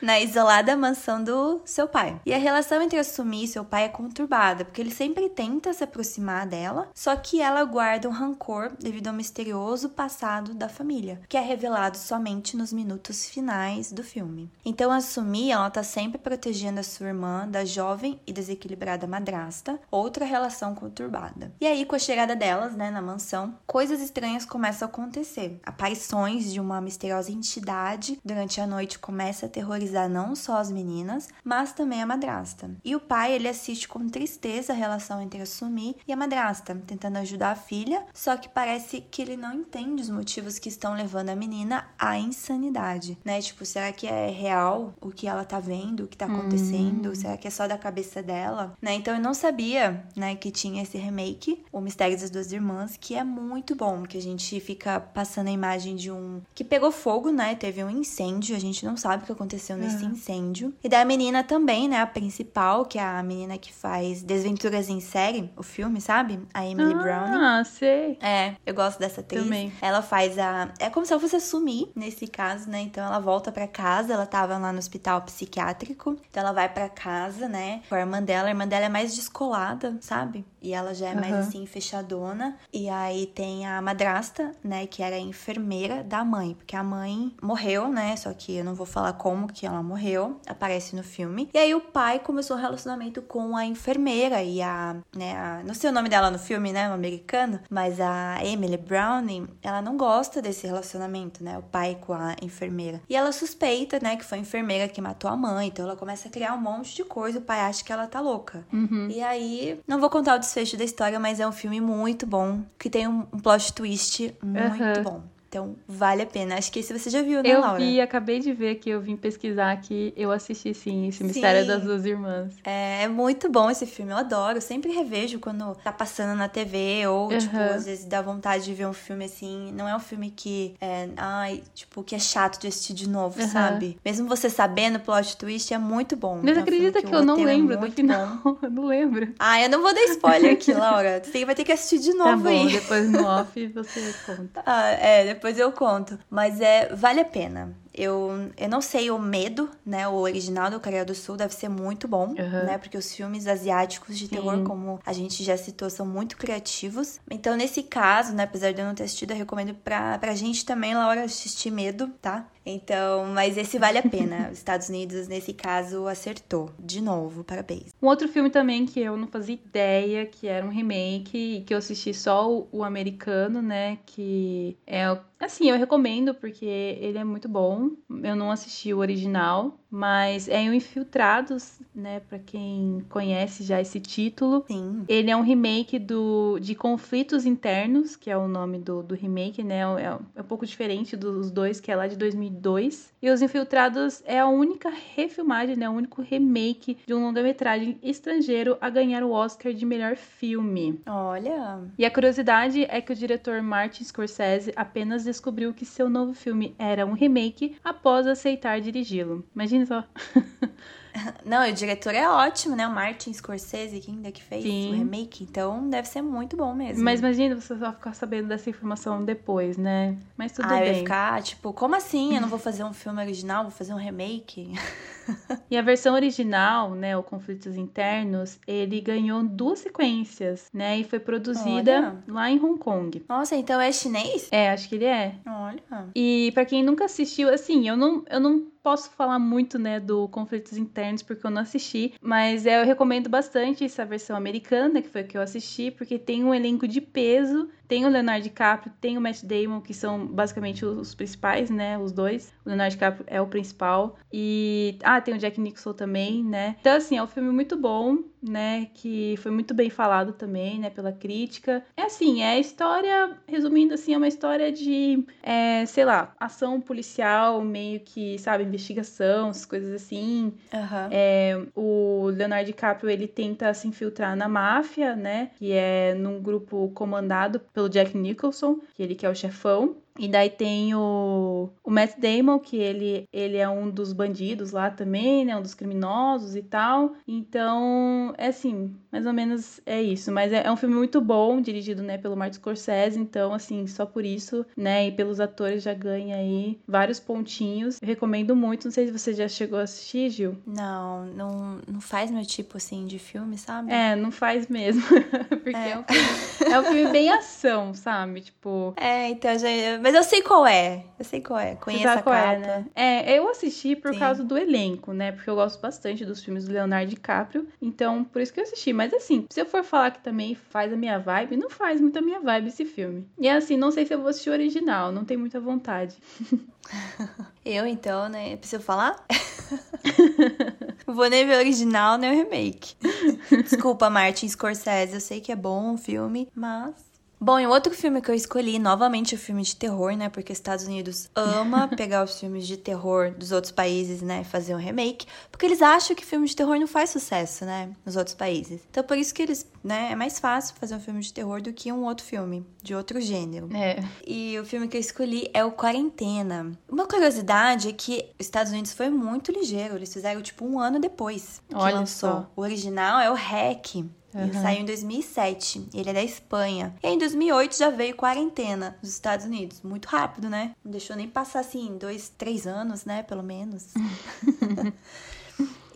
na isolada mansão do seu pai. E a relação entre a Sumi e seu pai é conturbada, porque ele sempre tenta se aproximar dela, só que ela guarda um rancor devido ao misterioso passado da família, que é revelado somente nos minutos finais do filme. Então a Sumi, ela tá sempre protegendo a sua irmã da jovem e desequilibrada madrasta, outra relação conturbada. E aí, com a chegada delas, né, na mansão, coisas estranhas começam a acontecer. Aparições de uma misteriosa entidade durante a noite começa a terrorizar não só as meninas, mas também a madrasta. E o pai, ele assiste com tristeza a relação entre a Sumi e a madrasta, tentando ajudar a filha, só que parece que ele não entende os motivos que estão levando a menina à insanidade, né? Tipo, será que é real o que ela tá vendo, o que tá acontecendo? Hum. Será que é só da cabeça dela? Né? Então eu não sabia, né, que tinha esse remake, O Mistério das Duas Irmãs, que é muito bom, que a gente fica passando a imagem de um que pegou fogo, né? Teve um incêndio, a gente não sabe o que aconteceu nesse uhum. incêndio. E da menina também, né, a principal, que é a menina que faz Desventuras em Série, o filme, sabe? A Emily ah, Brown. Ah, sei. É, eu gosto dessa atriz. Também. Ela faz a é como se ela fosse sumir nesse caso, né? Então ela volta para casa, ela tava lá no hospital psiquiátrico. Então ela vai para casa, né, com a irmã dela. A irmã dela é mais descolada, sabe? E ela já é uhum. mais assim fechadona. E aí tem a madrasta, né, que era a enfermeira da mãe, porque a mãe morreu, né? Só que eu não vou falar como que ela morreu, aparece no filme. E aí o pai começou um relacionamento com a enfermeira e a, né, a, não sei o nome dela no filme, né, o americano, mas a Emily Browning, ela não gosta desse relacionamento, né, o pai com a enfermeira. E ela suspeita, né, que foi a enfermeira que matou a mãe, então ela começa a criar um monte de coisa, o pai acha que ela tá louca. Uhum. E aí, não vou contar o desfecho da história, mas é um filme muito bom, que tem um, plot twist muito uhum. bom. Então, vale a pena. Acho que esse você já viu, né, eu Laura? Eu vi, acabei de ver que eu vim pesquisar aqui. Eu assisti, sim, esse sim. Mistério das Duas Irmãs. É, é, muito bom esse filme, eu adoro. Eu sempre revejo quando tá passando na TV ou, uhum. tipo, às vezes dá vontade de ver um filme assim. Não é um filme que, é, ai, tipo, que é chato de assistir de novo, uhum. sabe? Mesmo você sabendo o plot twist, é muito bom. Mas então, acredita que, que eu não é lembro é do final. *laughs* eu não lembro. Ah, eu não vou dar spoiler aqui, Laura. Você vai ter que assistir de novo tá bom, aí. depois no *laughs* off você conta. Ah, é, depois eu conto. Mas é, vale a pena. Eu, eu não sei o medo, né? O original do Coreia do Sul deve ser muito bom, uhum. né? Porque os filmes asiáticos de terror, Sim. como a gente já citou, são muito criativos. Então, nesse caso, né? Apesar de eu não ter assistido, eu recomendo pra, pra gente também, Laura, assistir Medo, tá? Então, mas esse vale a pena. Os Estados Unidos, nesse caso, acertou. De novo, parabéns. Um outro filme também que eu não fazia ideia que era um remake, que eu assisti só o, o americano, né? Que é Assim, eu recomendo porque ele é muito bom. Eu não assisti o original, mas é o Infiltrados, né? Para quem conhece já esse título. Sim. Ele é um remake do de Conflitos Internos, que é o nome do, do remake, né? É, é um pouco diferente dos dois, que é lá de 2002. E Os Infiltrados é a única refilmagem, né? O único remake de um longa-metragem estrangeiro a ganhar o Oscar de melhor filme. Olha! E a curiosidade é que o diretor Martin Scorsese apenas descobriu que seu novo filme era um remake após aceitar dirigi-lo. Imagina Imagina só. *laughs* Não, o diretor é ótimo, né? O Martin Scorsese, que ainda que fez Sim. o remake. Então deve ser muito bom mesmo. Mas imagina você só ficar sabendo dessa informação depois, né? Mas tudo ah, bem. Ah, ficar, tipo, como assim? Eu não vou fazer um filme original, vou fazer um remake? *laughs* *laughs* e a versão original, né, o Conflitos Internos, ele ganhou duas sequências, né, e foi produzida Olha. lá em Hong Kong. Nossa, então é chinês? É, acho que ele é. Olha. E para quem nunca assistiu, assim, eu não, eu não posso falar muito, né, do Conflitos Internos porque eu não assisti, mas é, eu recomendo bastante essa versão americana, que foi a que eu assisti, porque tem um elenco de peso tem o Leonardo DiCaprio, tem o Matt Damon, que são basicamente os principais, né? Os dois. O Leonardo DiCaprio é o principal. E. Ah, tem o Jack Nicholson também, né? Então, assim, é um filme muito bom, né? Que foi muito bem falado também, né? Pela crítica. É assim, é a história, resumindo assim, é uma história de, é, sei lá, ação policial, meio que, sabe, investigação, essas coisas assim. Uhum. É, o Leonardo DiCaprio, ele tenta se infiltrar na máfia, né? Que é num grupo comandado pelo Jack Nicholson, que ele que é o chefão. E daí tem o, o Matt Damon, que ele, ele é um dos bandidos lá também, né? Um dos criminosos e tal. Então, é assim, mais ou menos é isso. Mas é, é um filme muito bom, dirigido, né, pelo Martin Scorsese. Então, assim, só por isso, né? E pelos atores já ganha aí vários pontinhos. Eu recomendo muito. Não sei se você já chegou a assistir, Gil. Não, não, não faz meu tipo, assim, de filme, sabe? É, não faz mesmo. *laughs* Porque é. É, um filme, é um filme bem ação, sabe? Tipo... É, então, já Mas eu sei qual é. Eu sei qual é. Conheço a qual capa. é, né? É, eu assisti por Sim. causa do elenco, né? Porque eu gosto bastante dos filmes do Leonardo DiCaprio. Então, por isso que eu assisti. Mas assim, se eu for falar que também faz a minha vibe, não faz muito a minha vibe esse filme. E assim, não sei se eu vou assistir o original, não tenho muita vontade. *laughs* Eu, então, né? Preciso falar? Não *laughs* vou nem ver o original, nem o remake. *laughs* Desculpa, Martin Scorsese. Eu sei que é bom o filme, mas. Bom, e o outro filme que eu escolhi, novamente o filme de terror, né? Porque os Estados Unidos ama *laughs* pegar os filmes de terror dos outros países, né? E fazer um remake. Porque eles acham que filme de terror não faz sucesso, né? Nos outros países. Então, por isso que eles, né? É mais fácil fazer um filme de terror do que um outro filme de outro gênero. É. E o filme que eu escolhi é o Quarentena. Uma curiosidade é que os Estados Unidos foi muito ligeiro. Eles fizeram, tipo, um ano depois que Olha lançou. só. O original é o REC. Ele Uhum. saiu em 2007. Ele é da Espanha. E em 2008 já veio Quarentena nos Estados Unidos. Muito rápido, né? Não deixou nem passar, assim, dois, três anos, né? Pelo menos. *laughs*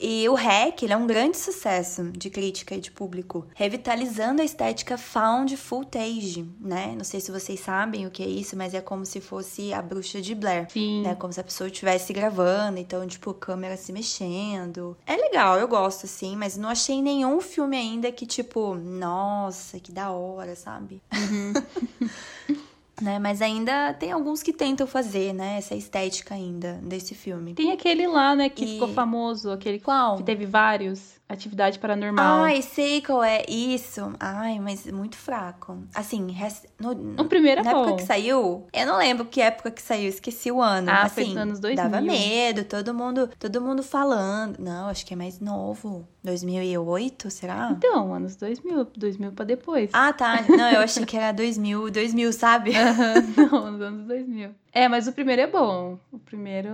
E o REC, ele é um grande sucesso de crítica e de público, revitalizando a estética found footage, né? Não sei se vocês sabem o que é isso, mas é como se fosse a bruxa de Blair. Sim. Né, como se a pessoa estivesse gravando, então, tipo, câmera se mexendo. É legal, eu gosto, assim, mas não achei nenhum filme ainda que, tipo, nossa, que da hora, sabe? *laughs* né, mas ainda tem alguns que tentam fazer, né, essa estética ainda desse filme. Tem aquele lá, né, que E- ficou famoso, aquele Qual? que teve vários. Atividade Paranormal. Ai, sei qual é. Isso. Ai, mas muito fraco. Assim, res- no, o primeiro é na bom. época que saiu, eu não lembro que época que saiu, esqueci o ano. Ah, assim, foi nos anos 2000. Dava medo, todo mundo, todo mundo falando. Não, acho que é mais novo. 2008, será? Então, anos 2000, 2000 pra depois. Ah, tá. Não, eu achei que era 2000, 2000, sabe? Aham, *laughs* Não, nos anos 2000. É, mas o primeiro é bom. O primeiro.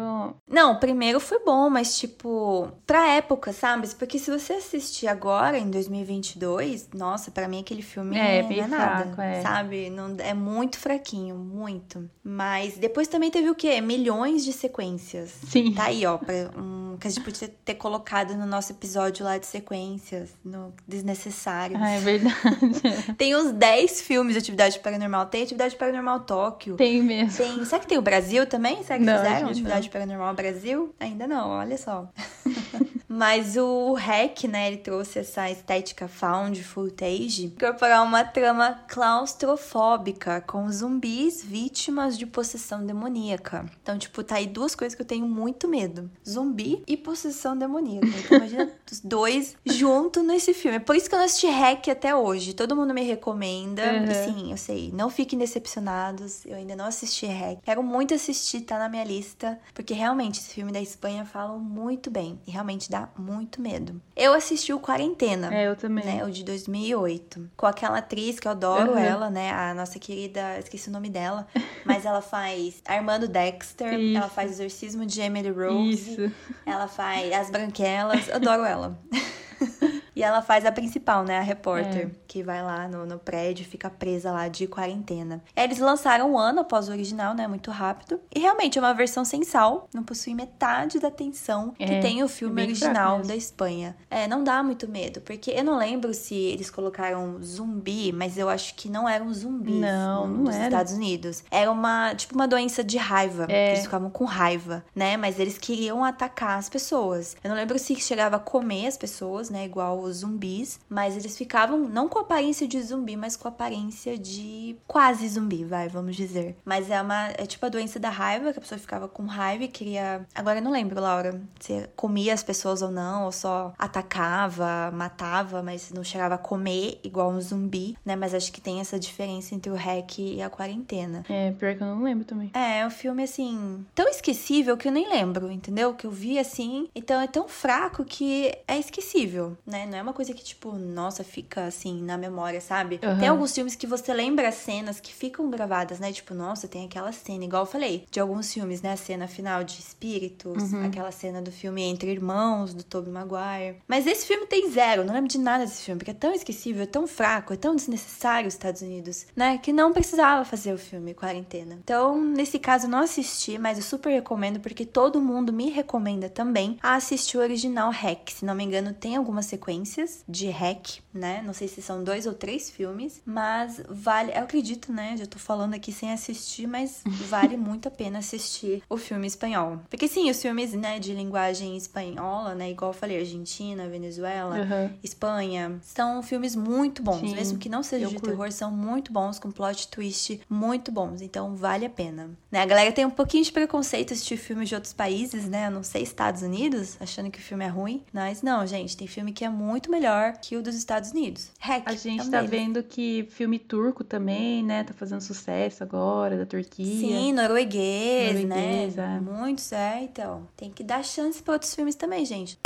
Não, o primeiro foi bom, mas tipo, pra época, sabe? Porque se você assistir agora, em 2022, nossa, pra mim aquele filme É, é, bem não é nada, fraco, é. sabe? Não, é muito fraquinho, muito. Mas depois também teve o quê? Milhões de sequências. Sim. Tá aí, ó, pra, um, que a gente podia ter colocado no nosso episódio lá de sequências, no Desnecessários. Ah, é verdade. *laughs* Tem uns 10 filmes de Atividade Paranormal. Tem Atividade Paranormal Tóquio. Tem mesmo. Tem, será que tem o Brasil também? Será que Não, fizeram Atividade Paranormal Brasil? Ainda não, olha só. *laughs* Mas o REC, né, ele trouxe essa estética found footage, incorporar uma trama claustrofóbica com zumbis vítimas de possessão demoníaca. Então, tipo, tá aí duas coisas que eu tenho muito medo: zumbi e possessão demoníaca. Então, imagina *laughs* os dois junto nesse filme. É por isso que eu não assisti REC até hoje. Todo mundo me recomenda. Uhum. E sim, eu sei, não fiquem decepcionados. Eu ainda não assisti REC. Quero muito assistir, tá na minha lista, porque realmente esse filme da Espanha falam muito bem e realmente dá muito medo. Eu assisti o Quarentena. É, eu também. Né, o de 2008. Com aquela atriz que eu adoro Uhum. ela, né? A nossa querida, esqueci o nome dela, *laughs* mas ela faz Armando Dexter, Isso. ela faz Exorcismo de Emily Rose, Isso. ela faz As Branquelas, adoro ela. *laughs* E ela faz a principal, né? A repórter, É. que vai lá no, no prédio e fica presa lá de quarentena. Eles lançaram um ano após o original, né? Muito rápido. E realmente é uma versão sem sal. Não possui metade da tensão que É, tem o filme bem fraco original da Espanha. É, não dá muito medo, porque eu não lembro se eles colocaram zumbi, mas eu acho que não eram zumbis Não, no- não nos era. Estados Unidos. Era uma, tipo, uma doença de raiva. É. Eles ficavam com raiva, né? Mas eles queriam atacar as pessoas. Eu não lembro se chegava a comer as pessoas, né? Igual os zumbis. Mas eles ficavam não com a aparência de zumbi, mas com a aparência de quase zumbi, vai, vamos dizer. Mas é uma. É tipo a doença da raiva, que a pessoa ficava com raiva e queria. Agora eu não lembro, Laura, se comia as pessoas ou não, ou só atacava, matava, mas não chegava a comer igual um zumbi, né? Mas acho que tem essa diferença entre o REC e a quarentena. É, pior que eu não lembro também. É, é um filme assim, tão esquecível que eu nem lembro, entendeu? Que eu vi assim, então é tão fraco que é esquecível, né? Não é uma coisa que, tipo, nossa, fica assim na memória, sabe? Aham. Tem alguns filmes que você lembra cenas que ficam gravadas, né? Tipo, nossa, tem aquela cena, igual eu falei, de alguns filmes, né? A cena final de Espíritos, aquela cena do filme Entre Irmãos, do Tobey Maguire. Mas esse filme tem zero, não lembro de nada desse filme, porque é tão esquecível, é tão fraco, é tão desnecessário os Estados Unidos, né? Que não precisava fazer o filme Quarentena. Então, nesse caso, não assisti, mas eu super recomendo, porque todo mundo me recomenda também a assistir o original REC. Se não me engano, tem algumas sequências de Hack, né? Não sei se são dois ou três filmes, mas vale, eu acredito, né? Já tô falando aqui sem assistir, mas *laughs* vale muito a pena assistir o filme espanhol. Porque sim, os filmes, né, de linguagem espanhola, né, igual eu falei, Argentina, Venezuela, Uhum. Espanha, são filmes muito bons, Sim, mesmo que não sejam de curto. terror, são muito bons, com plot twist muito bons, então vale a pena. Né, a galera tem um pouquinho de preconceito assistir filmes de outros países, né, eu não sei, Estados Unidos, achando que o filme é ruim, mas não, gente, tem filme que é muito melhor que o dos Estados Unidos. Hack, A gente também. tá vendo que filme turco também, né? Tá fazendo sucesso agora, da Turquia. Sim, norueguês, Norueguês, né? é. Muito certo. Então, tem que dar chance para outros filmes também, gente.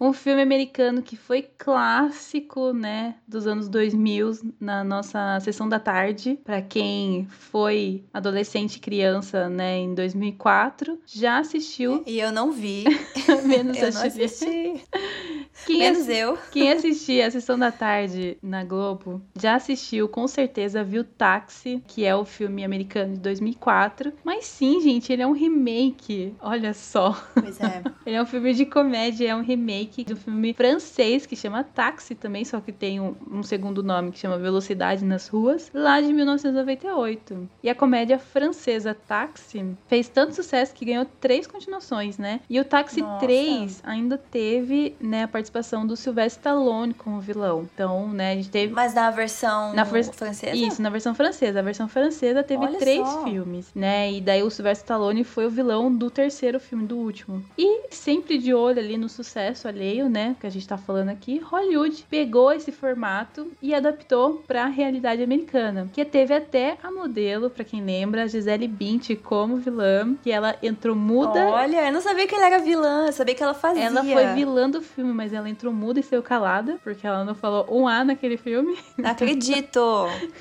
Um filme americano que foi clássico, né, dos anos 2000 na nossa sessão da tarde. Pra quem foi adolescente e criança, né, em 2004, já assistiu, E eu não vi. *laughs* menos eu a não assisti. *laughs* Quem Menos eu. Quem assistia a sessão da tarde na Globo já assistiu, com certeza, viu Táxi, que é o filme americano de 2004. Mas sim, gente, ele é um remake. Olha só. Pois é. *laughs* Ele é um filme de comédia, é um remake de um filme francês que chama Táxi também, só que tem um, um segundo nome que chama Velocidade nas Ruas, lá de 1998. E a comédia francesa Táxi fez tanto sucesso que ganhou três continuações, né? E o Táxi Nossa. 3 ainda teve, né, a participação do Sylvester Stallone como vilão. Então, né, a gente teve Mas na versão Na vers- francesa? isso, na versão francesa. A versão francesa teve Olha três só. filmes, né? E daí o Sylvester Stallone foi o vilão do terceiro filme, do último. E sempre de olho ali no sucesso alheio, né? Que a gente tá falando aqui, Hollywood pegou esse formato e adaptou pra realidade americana. Que teve até a modelo, pra quem lembra, a Gisele Bündchen como vilã, que ela entrou muda. Olha, eu não sabia que ela era vilã, eu sabia que ela fazia. Ela foi vilã do filme, mas ela entrou muda e saiu calada, porque ela não falou um A naquele filme. Não acredito.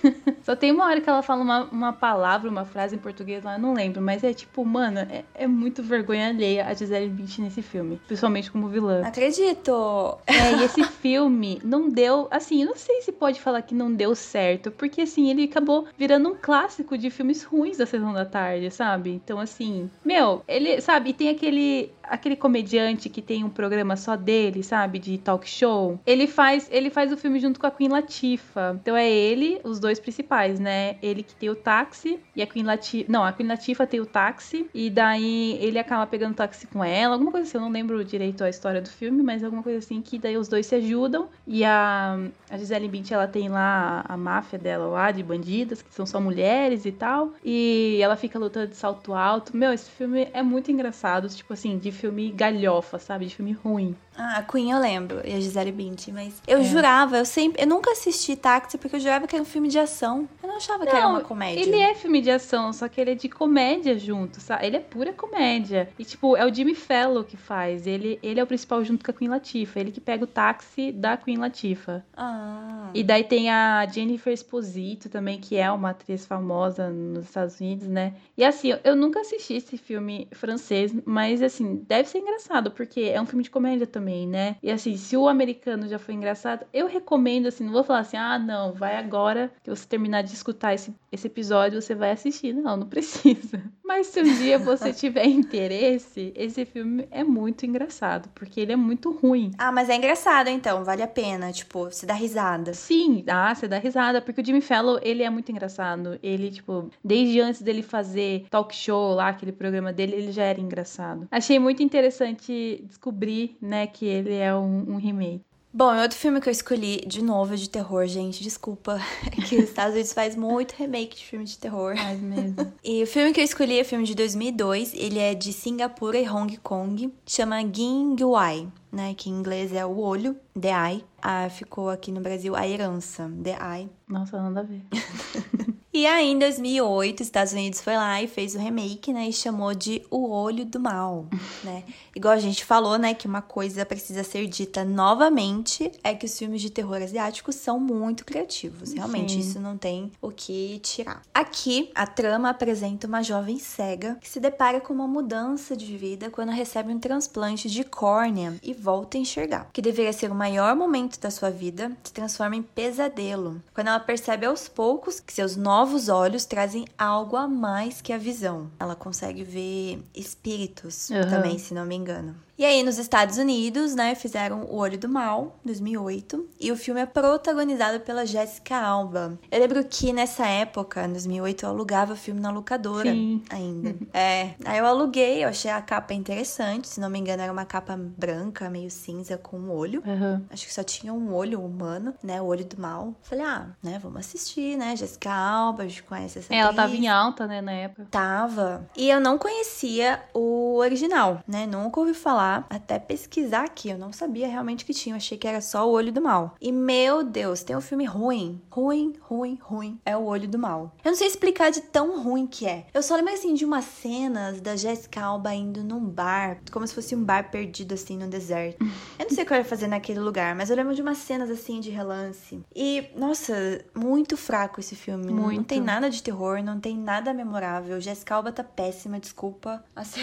*laughs* Só tem uma hora que ela fala uma, uma palavra, uma frase em português lá, eu não lembro. Mas é tipo, mano, é, é muito vergonha alheia a Gisele Bündchen nesse filme. Principalmente como vilã. Não acredito. É, e esse *laughs* filme não deu... Assim, eu não sei se pode falar que não deu certo. Porque, assim, ele acabou virando um clássico de filmes ruins da Sessão da Tarde, sabe? Então, assim... Meu, ele... Sabe? E tem aquele... Aquele comediante que tem um programa só dele, sabe? De talk show. Ele faz, ele faz o filme junto com a Queen Latifah. Então é ele, os dois principais, né? Ele que tem o táxi e a Queen Latifah... Não, a Queen Latifah tem o táxi. E daí ele acaba pegando táxi com ela. Alguma coisa assim, eu não lembro direito a história do filme. Mas alguma coisa assim que daí os dois se ajudam. E a, a Gisele Bündchen, ela tem lá a, a máfia dela lá, de bandidas, que são só mulheres e tal. E ela fica lutando de salto alto. Meu, esse filme é muito engraçado. Tipo assim, de filme galhofa, sabe? De filme ruim. Ah, a Queen eu lembro, e a Gisele Bündchen, mas eu É. jurava, eu sempre, eu nunca assisti Táxi porque eu jurava que era um filme de ação. Eu não achava que era uma comédia. Ele é filme de ação, só que ele é de comédia junto, sabe? Ele é pura comédia. E, tipo, é o Jimmy Fellow que faz. Ele, ele é o principal junto com a Queen Latifah. Ele que pega o táxi da Queen Latifah. Ah. E daí tem a Jennifer Esposito também, que é uma atriz famosa nos Estados Unidos, né? E assim, eu nunca assisti esse filme francês, mas assim, deve ser engraçado, porque é um filme de comédia também, né? E assim, se o americano já foi engraçado, eu recomendo, assim, não vou falar assim, ah, não, vai agora que você terminar de escutar esse, esse episódio, você vai assistir. Não, não precisa. *laughs* Mas se um dia você tiver interesse, esse filme é muito engraçado, porque ele é muito ruim. Ah, mas é engraçado então, vale a pena, tipo, se dá risada. Sim, ah, você dá risada, porque o Jimmy Fallon, ele é muito engraçado. Ele, tipo, desde antes dele fazer talk show lá, aquele programa dele, ele já era engraçado. Achei muito interessante descobrir, né, que ele é um, um remake. Bom, outro filme que eu escolhi, de novo, de terror, gente, desculpa. *laughs* É que os Estados Unidos faz muito remake de filme de terror. Faz mesmo. E o filme que eu escolhi é filme de 2002, ele é de Singapura e Hong Kong, chama Ginguai, né, que em inglês é o olho, The Eye. Ah, ficou aqui no Brasil a herança, The Eye. Nossa, nada a ver. *laughs* E aí, em 2008, os Estados Unidos foi lá e fez o remake, né? E chamou de O Olho do Mal, *laughs* né? Igual a gente falou, né? Que uma coisa precisa ser dita novamente é que os filmes de terror asiáticos são muito criativos. Realmente, Sim. isso não tem o que tirar. Aqui, a trama apresenta uma jovem cega que se depara com uma mudança de vida quando recebe um transplante de córnea e volta a enxergar. O que deveria ser o maior momento da sua vida se transforma em pesadelo. Quando ela percebe aos poucos que seus novos novos olhos trazem algo a mais que a visão. Ela consegue ver espíritos Uhum. também, se não me engano. E aí, nos Estados Unidos, né, fizeram O Olho do Mal, 2008, e o filme é protagonizado pela Jessica Alba. Eu lembro que nessa época, em 2008, eu alugava o filme na locadora Sim. ainda. *laughs* é, aí eu aluguei, eu achei a capa interessante, se não me engano era uma capa branca, meio cinza, com um olho. Aham. Acho que só tinha um olho humano, né? O olho do mal. Falei, ah, né? Vamos assistir, né? Jessica Alba, a gente conhece essa É, ela tava em alta, né, na época. Tava. E eu não conhecia o original, né? Nunca ouvi falar. Até pesquisar aqui. Eu não sabia realmente que tinha. Eu achei que era só o olho do mal. E meu Deus, tem um filme ruim. Ruim, ruim, ruim. É o olho do mal. Eu não sei explicar de tão ruim que é. Eu só lembro assim de umas cenas da Jessica Alba indo num bar. Como se fosse um bar perdido assim no deserto. Eu não sei o que eu ia fazer naquele lugar, mas eu lembro de umas cenas assim de relance. E, nossa, muito fraco esse filme. Não- Não Muito. tem nada de terror, não tem nada memorável. Jessica Alba tá péssima, desculpa. Assim,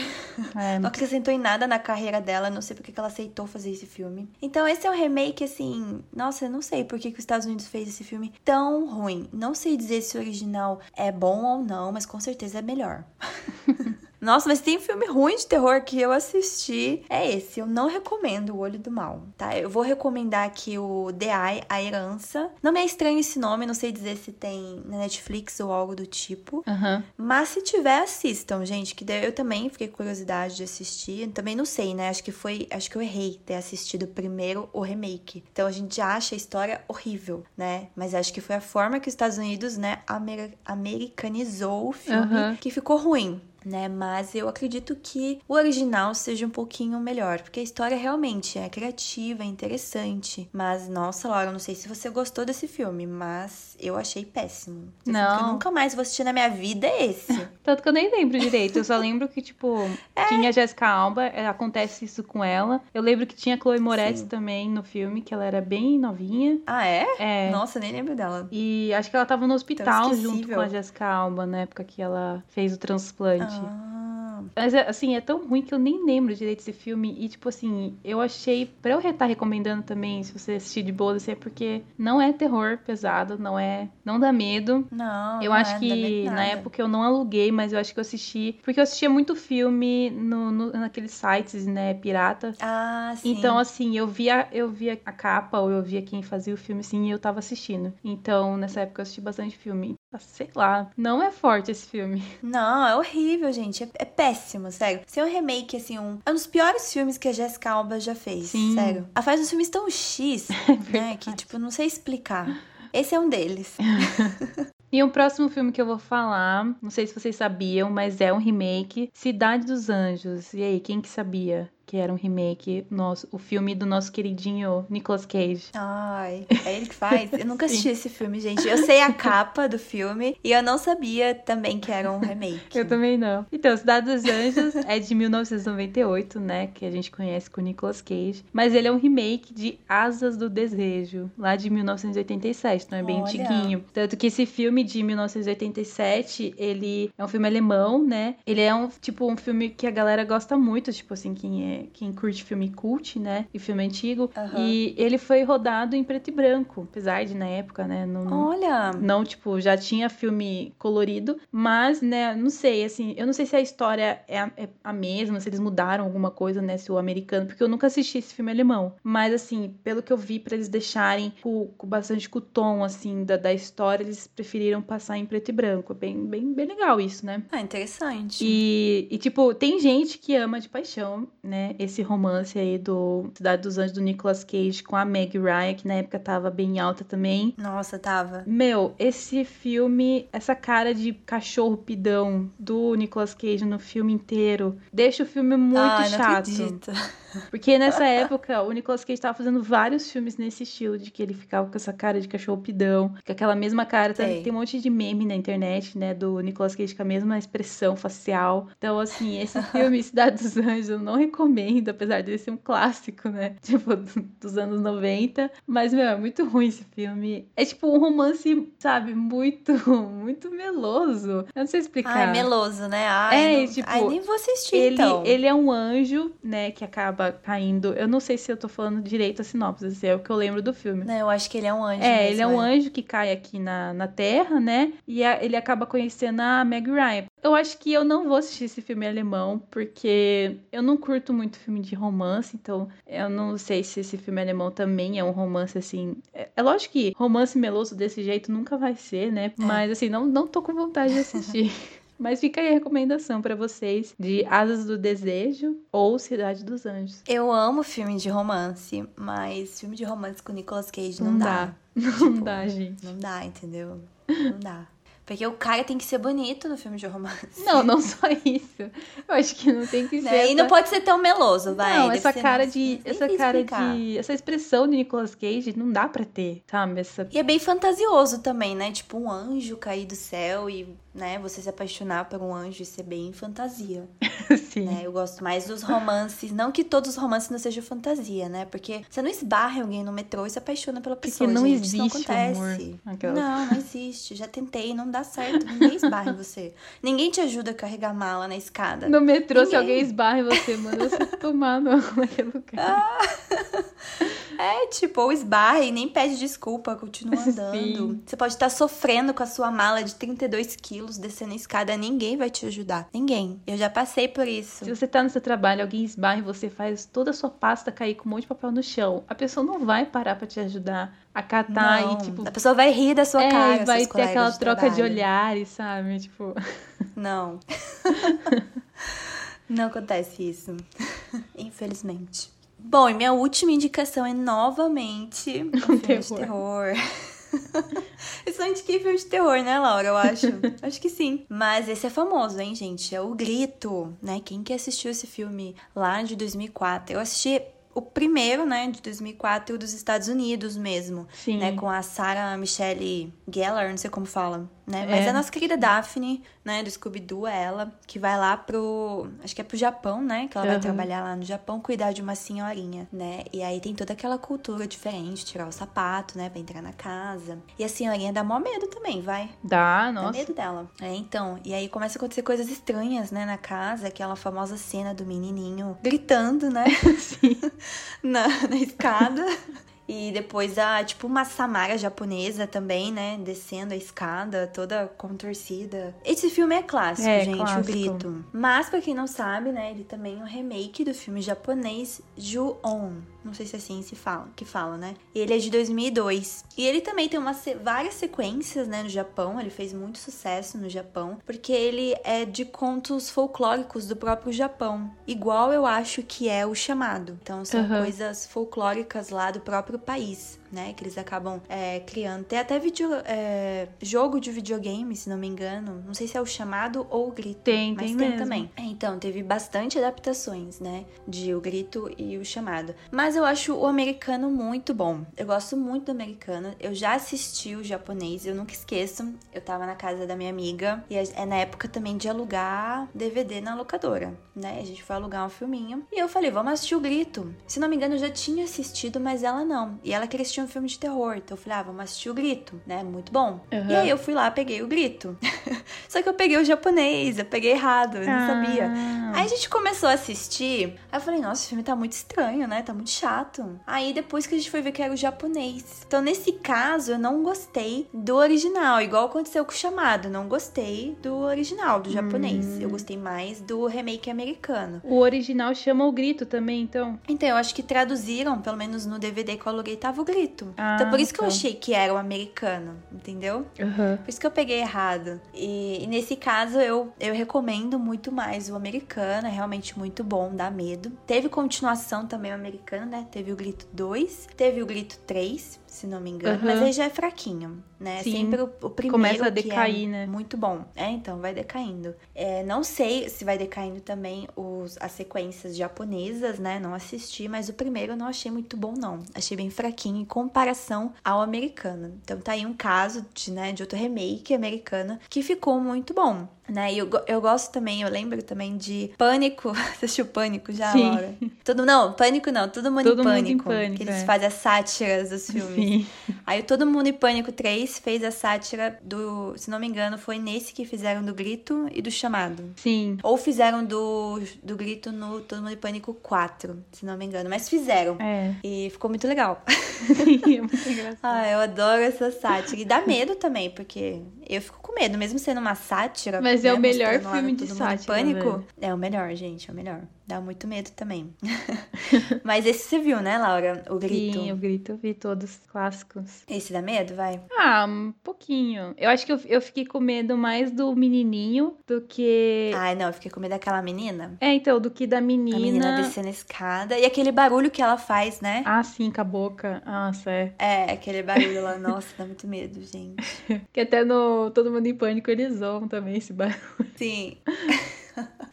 É, *laughs* não acrescentou em nada na carreira dela, não sei porque que ela aceitou fazer esse filme. Então, esse é um remake, assim. Nossa, eu não sei por que, que os Estados Unidos fez esse filme tão ruim. Não sei dizer se o original é bom ou não, mas com certeza é melhor. *laughs* Nossa, mas tem filme ruim de terror que eu assisti. É esse. Eu não recomendo O Olho do Mal, tá? Eu vou recomendar aqui o The Eye, A Herança. Não me é estranho esse nome, não sei dizer se tem na Netflix ou algo do tipo. Aham. Mas se tiver, assistam, gente. Que eu também fiquei com curiosidade de assistir. Também não sei, né? Acho que foi. Acho que eu errei ter assistido primeiro o remake. Então a gente já acha a história horrível, né? Mas acho que foi a forma que os Estados Unidos, né, amer- americanizou o filme Aham. que ficou ruim. Né, mas eu acredito que o original seja um pouquinho melhor, porque a história realmente é criativa, é interessante. Mas, nossa, Laura, eu não sei se você gostou desse filme, mas eu achei péssimo. O filme que eu Não. nunca mais vou assistir na minha vida é esse. *laughs* Tanto que eu nem lembro direito. Eu só lembro que, tipo, *laughs* É. tinha a Jessica Alba, é, acontece isso com ela. Eu lembro que tinha a Chloe Moretz Sim. também no filme, que ela era bem novinha. Ah, é? É. Nossa, nem lembro dela. E acho que ela tava no hospital junto com a Jessica Alba, na época que ela fez o transplante. Ah, Mas, é, assim, é tão ruim que eu nem lembro direito desse filme. E, tipo assim, eu achei. Pra eu estar recomendando também, se você assistir de boa, assim, é porque não é terror pesado, não é. Não dá medo. não. Eu não acho é, que na época eu não aluguei, mas eu acho que eu assisti. Porque eu assistia muito filme no, no- naqueles sites, né, pirata. Ah, sim. Então, assim, eu via, eu via a capa ou eu via quem fazia o filme, assim, e eu tava assistindo. Então, nessa época eu assisti bastante filme. Ah, Sei lá, não é forte esse filme. *laughs* Não, é horrível, gente. É, é péssimo, sério. Se é um remake, assim, um. É um dos piores filmes que a Jessica Alba já fez. Sim. Sério. Ela faz uns filmes tão X, *laughs* né? Que, tipo, não sei explicar. Esse é um deles. *laughs* E o próximo filme que eu vou falar, não sei se vocês sabiam, mas é um remake, Cidade dos Anjos. E aí, quem que sabia que era um remake, nosso, o filme do nosso queridinho Nicolas Cage? Ai, é ele que faz? Eu nunca *laughs* assisti esse filme, gente. Eu sei a capa do filme e eu não sabia também que era um remake. Eu também não. Então, Cidade dos Anjos *laughs* é de 1998, né? Que a gente conhece com Nicolas Cage. Mas ele é um remake de Asas do Desejo, lá de 1987, então é bem Olha. antiguinho. Tanto que esse filme de 1987, ele é um filme alemão, né? Ele é um, tipo, um filme que a galera gosta muito, tipo assim, quem é quem curte filme cult, né? E filme antigo. Aham. E ele foi rodado em preto e branco, apesar de na época, né? Não, Olha! não, tipo, já tinha filme colorido, mas, né, não sei, assim, eu não sei se a história é a, é a mesma, se eles mudaram alguma coisa, né, se o americano, porque eu nunca assisti esse filme alemão, mas, assim, pelo que eu vi, pra eles deixarem com, com bastante com o tom, assim, da, da história, eles preferiram passar em preto e branco, é bem, bem, bem legal isso, né? Ah, interessante. E, e, tipo, tem gente que ama de paixão, né? Esse romance aí do Cidade dos Anjos do Nicolas Cage com a Meg Ryan, que na época tava bem alta também. Nossa, tava. Meu, esse filme, essa cara de cachorro pidão do Nicolas Cage no filme inteiro, deixa o filme muito não chato. acredito. *laughs* Porque nessa época, o Nicolas Cage tava fazendo vários filmes nesse estilo, de que ele ficava com essa cara de cachorro pidão, com aquela mesma cara. Tem um monte de meme na internet, né, do Nicolas Cage com a mesma expressão facial. Então, assim, esse *laughs* filme, Cidade dos Anjos, eu não recomendo recomendo, apesar de ser um clássico, né? *laughs* Tipo, dos anos 90. Mas, meu, é muito ruim esse filme. É tipo um romance, sabe, muito, *laughs* muito meloso. Eu não sei explicar. Ai, meloso, né? Ai, É, não... tipo, Ai, nem vou assistir, Ele, então. ele é um anjo, né, que acaba caindo. Eu não sei se eu tô falando direito a sinopse, é o que eu lembro do filme. Não, eu acho que ele é um anjo É, mesmo, ele é um anjo que cai aqui na, na Terra, né? E a- ele acaba conhecendo a Meg Ryan. Eu acho que eu não vou assistir esse filme alemão, porque eu não curto muito filme de romance, então eu não sei se esse filme alemão também é um romance assim. É, é lógico que romance meloso desse jeito nunca vai ser, né? Mas assim, não, não tô com vontade de assistir. *laughs* Mas fica aí a recomendação pra vocês de Asas do Desejo ou Cidade dos Anjos. Eu amo filme de romance, mas filme de romance com Nicolas Cage não, Não dá. dá. *laughs* Não dá, gente. Não dá, entendeu? *laughs* Não dá. Porque o cara tem que ser bonito no filme de romance. Não, não só isso. Eu acho que não tem que *laughs* ser. Né? E não pode ser tão meloso, vai. Não, essa cara de. Essa cara explicar. de. Essa expressão de Nicolas Cage não dá pra ter, sabe? Essa. E é bem fantasioso também, né? Tipo, um anjo cair do céu e, né, você se apaixonar por um anjo, isso é bem fantasia, *laughs* Sim. né? Eu gosto mais dos romances, não que todos os romances não sejam fantasia, né? Porque você não esbarra alguém no metrô e se apaixona pela Porque pessoa, não gente, isso não existe acontece. amor. Aquelas- Não, não existe. Já tentei, não dá certo. Ninguém esbarra em você. Ninguém te ajuda a carregar mala na escada. No metrô, se Ninguém. alguém esbarra em você, manda você tomar no, *laughs* naquele lugar. É, tipo, ou esbarra e nem pede desculpa, continua *laughs* andando. Sim. Você pode estar sofrendo com a sua mala de 32 quilos descendo a escada, ninguém vai te ajudar. Ninguém. Eu já passei por isso. Se você tá no seu trabalho, alguém esbarra e você faz toda a sua pasta cair com um monte de papel no chão, a pessoa não vai parar pra te ajudar a catar Não, e, tipo. a pessoa vai rir da sua é, cara, e vai ter aquela de troca de trabalho. olhares, sabe? Tipo. Não. *laughs* Não acontece isso. *laughs* Infelizmente. Bom, e minha última indicação é novamente um *laughs* filme de terror. terror. Eu só indiquei filme de terror, né, Laura? Eu acho. *laughs* acho que sim. Mas esse é famoso, hein, gente? É O Grito, né? Quem que assistiu esse filme lá de 2004? Eu assisti o primeiro, né, de 2004 dos Estados Unidos mesmo. Sim. Né, com a Sarah Michelle Gellar, não sei como fala, né? Mas É. a nossa querida Daphne, né, do Scooby-Doo, é ela, que vai lá pro, acho que é pro Japão, né, que ela vai Aham. trabalhar lá no Japão, cuidar de uma senhorinha, né? E aí tem toda aquela cultura diferente, tirar o sapato, né, pra entrar na casa. E a senhorinha dá mó medo também, vai. Dá, Dá nossa. medo dela. É, então. E aí começa a acontecer coisas estranhas, né, na casa. Aquela famosa cena do menininho gritando, né? *laughs* Sim. *laughs* na, *laughs* na escada. E depois a, tipo, uma Samara japonesa também, né? Descendo a escada, toda contorcida. Esse filme é clássico, É, gente, clássico. o Grito. Mas, pra quem não sabe, né? Ele também é um remake do filme japonês Ju-On. Não sei se é assim se fala, que fala, né? Ele é de 2002. E ele também tem uma, se- várias sequências, né, no Japão. Ele fez muito sucesso no Japão. Porque ele é de contos folclóricos do próprio Japão. Igual eu acho que é o chamado. Então, são Aham. coisas folclóricas lá do próprio país, né? Que eles acabam é, criando. Tem até é, jogo de videogame, se não me engano. Não sei se é o chamado ou o grito. Tem, Mas tem tem, também. É, Então, teve bastante adaptações, né? De O Grito e O Chamado. Mas eu acho o americano muito bom. Eu gosto muito do americano. Eu já assisti o japonês, eu nunca esqueço. Eu tava na casa da minha amiga e é na época também de alugar DVD na locadora, né? A gente foi alugar um filminho e eu falei, vamos assistir O Grito. Se não me engano, eu já tinha assistido, mas ela não. E ela queria assistir um filme de terror. Então eu falei, ah, vamos assistir O Grito, né? Muito bom. Aham. E aí eu fui lá, peguei o Grito. *laughs* Só que eu peguei o japonês, eu peguei errado, eu não Ah. sabia. Aí a gente começou a assistir, aí eu falei, nossa, esse filme tá muito estranho, né? Tá muito chato. Aí depois que a gente foi ver que era o japonês. Então, nesse caso, eu não gostei do original, igual aconteceu com o chamado. Não gostei do original, do japonês. Hum. Eu gostei mais do remake americano. O original chama o grito também, então. Então, eu acho que traduziram, pelo menos no DVD que eu aluguei, tava o grito. Ah, então, por isso que eu tá. achei que era o americano, entendeu? Aham. Por isso que eu peguei errado. E, e nesse caso, eu, eu recomendo muito mais o americano. É realmente muito bom, dá medo. Teve continuação também o americano, né? Teve o Grito 2, teve o Grito 3, se não me engano. Aham. Mas aí já é fraquinho, né? Sim. Sempre o, o primeiro Começa a que decair, é né? Muito bom. É, então, vai decaindo. É, não sei se vai decaindo também os, as sequências japonesas, né? Não assisti, mas o primeiro eu não achei muito bom, não. Achei bem fraquinho em comparação ao americano. Então tá aí um caso de, né, de outro remake americano que ficou muito bom. Né? E eu, eu gosto também, eu lembro também de Pânico. *laughs* Você assistiu Pânico já, Sim. Laura? Todo, não, Pânico não, Todo Mundo Todo em Mundo Pânico. em Pânico, que eles é. fazem as sátiras dos filmes. Sim. Aí o Todo Mundo em Pânico 3 fez a sátira do, se não me engano, foi nesse que fizeram do Grito e do Chamado. Sim. Ou fizeram do, do Grito no Todo Mundo em Pânico 4, se não me engano. Mas fizeram. É. E ficou muito legal. *laughs* *laughs* é muito engraçado. Ah, eu adoro essa sátira. E dá medo também, porque eu fico com medo, mesmo sendo uma sátira. Mas é né, o melhor mostrando lá filme de sátira, Pânico. velho. É o melhor, gente, é o melhor. Dá muito medo também. *laughs* Mas esse você viu, né, Laura? O Grito. Sim, o grito, eu vi todos clássicos. Esse dá medo, vai? Ah, um pouquinho. Eu acho que eu, eu fiquei com medo mais do menininho do que. Ai, não, eu fiquei com medo daquela menina. É, então, do que da A menina descendo a escada. E aquele barulho que ela faz, né? Ah, sim, com a boca. Nossa, é. É, aquele barulho lá. Nossa, dá muito medo, gente. *laughs* Que até no Todo Mundo em Pânico eles zoam também esse barulho. Sim. *laughs*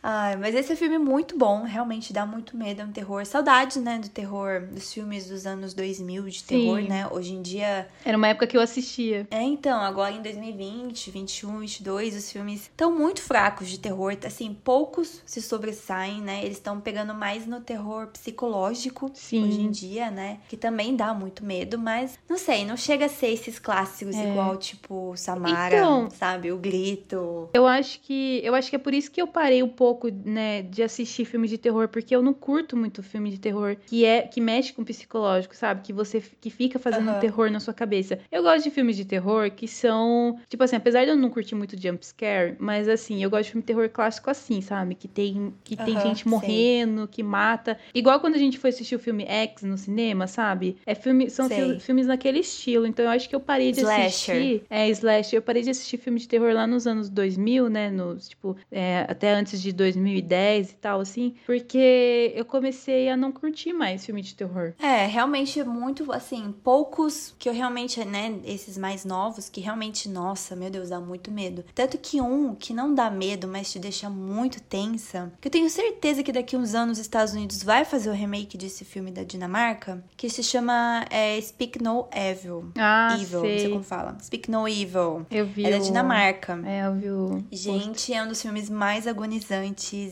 Ai, mas esse é um filme muito bom, realmente dá muito medo, é um terror. Saudade, né, do terror, dos filmes dos anos 2000 de terror, Sim. né? Hoje em dia. Era uma época que eu assistia. É, então, agora em 2020, 21, 22, os filmes estão muito fracos de terror. Assim, poucos se sobressaem, né? Eles estão pegando mais no terror psicológico Sim. hoje em dia, né? Que também dá muito medo, mas não sei, não chega a ser esses clássicos É. igual, tipo, Samara, Então- sabe? O Grito. Eu acho que eu acho que é por isso que eu parei um pouco, né, de assistir filmes de terror, porque eu não curto muito filme de terror que é que mexe com o psicológico, sabe? Que você que fica fazendo Aham. terror na sua cabeça. Eu gosto de filmes de terror que são, tipo assim, apesar de eu não curtir muito jump scare, mas assim, eu gosto de filme de terror clássico assim, sabe? Que tem que tem Aham, gente morrendo, que mata. Igual quando a gente foi assistir o filme X no cinema, sabe? É filme são filmes naquele estilo. Então eu acho que eu parei de Slasher. assistir é, Slash. Eu parei de assistir filme de terror lá nos anos 2000, né? Nos, tipo, é, até antes de 2010 e tal, assim. Porque eu comecei a não curtir mais filme de terror. É, realmente muito, assim, poucos que eu realmente, né, esses mais novos, que realmente, nossa, meu Deus, dá muito medo. Tanto que um que não dá medo, mas te deixa muito tensa, que eu tenho certeza que daqui uns anos os Estados Unidos vai fazer o remake desse filme da Dinamarca, que se chama é, Speak No Evil. Ah, Evil, não sei sei. como fala. Speak No Evil. Eu vi É da o- Dinamarca. É, eu vi o... Gente, é um dos filmes mais agonizantes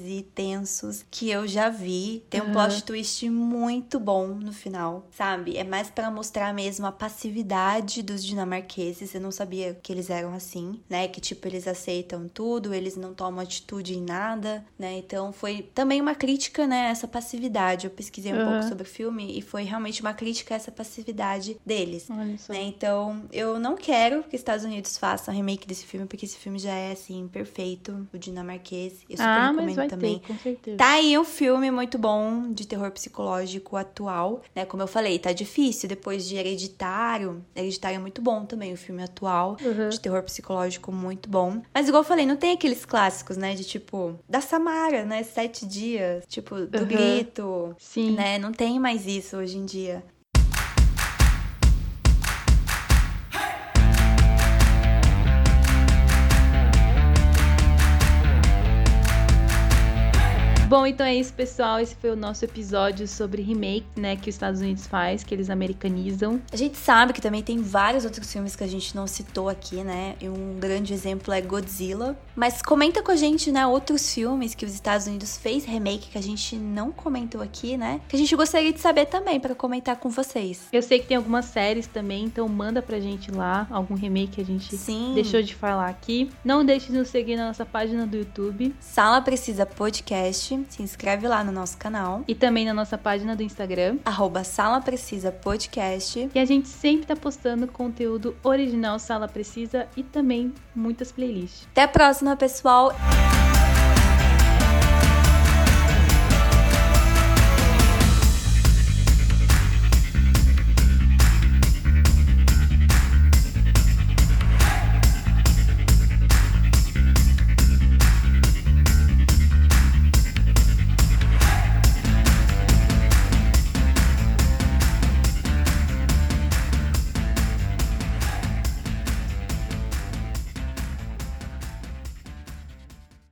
e tensos que eu já vi. Tem um Aham. plot twist muito bom no final, sabe? É mais pra mostrar mesmo a passividade dos dinamarqueses. Eu não sabia que eles eram assim, né? Que tipo, eles aceitam tudo, eles não tomam atitude em nada, né? Então foi também uma crítica, né? Essa passividade. Eu pesquisei um Aham. pouco sobre o filme e foi realmente uma crítica a essa passividade deles. Olha só. Né? Então, eu não quero que os Estados Unidos façam remake desse filme, porque esse filme já é, assim, perfeito, o dinamarquês. Eu super Ah, recomendo vai também. ter, com certeza. Tá aí um filme muito bom de terror psicológico atual, né? Como eu falei, tá difícil depois de Hereditário. Hereditário é muito bom também, o filme atual. Uhum. De terror psicológico muito bom. Mas igual eu falei, não tem aqueles clássicos, né? De tipo, da Samara, né? Sete dias. Tipo, do Uhum. grito. Sim. Né? Não tem mais isso hoje em dia. Bom, então é isso, pessoal. Esse foi o nosso episódio sobre remake, né, que os Estados Unidos faz, que eles americanizam. A gente sabe que também tem vários outros filmes que a gente não citou aqui, né? E um grande exemplo é Godzilla. Mas comenta com a gente, né, outros filmes que os Estados Unidos fez remake que a gente não comentou aqui, né? Que a gente gostaria de saber também para comentar com vocês. Eu sei que tem algumas séries também, então manda pra gente lá algum remake que a gente Sim. deixou de falar aqui. Não deixe de nos seguir na nossa página do YouTube Sala Precisa Podcast. Se inscreve lá no nosso canal. e também na nossa página do Instagram. Arroba Sala Precisa Podcast. E a gente sempre tá postando conteúdo original Sala Precisa e também muitas playlists. Até a próxima, pessoal!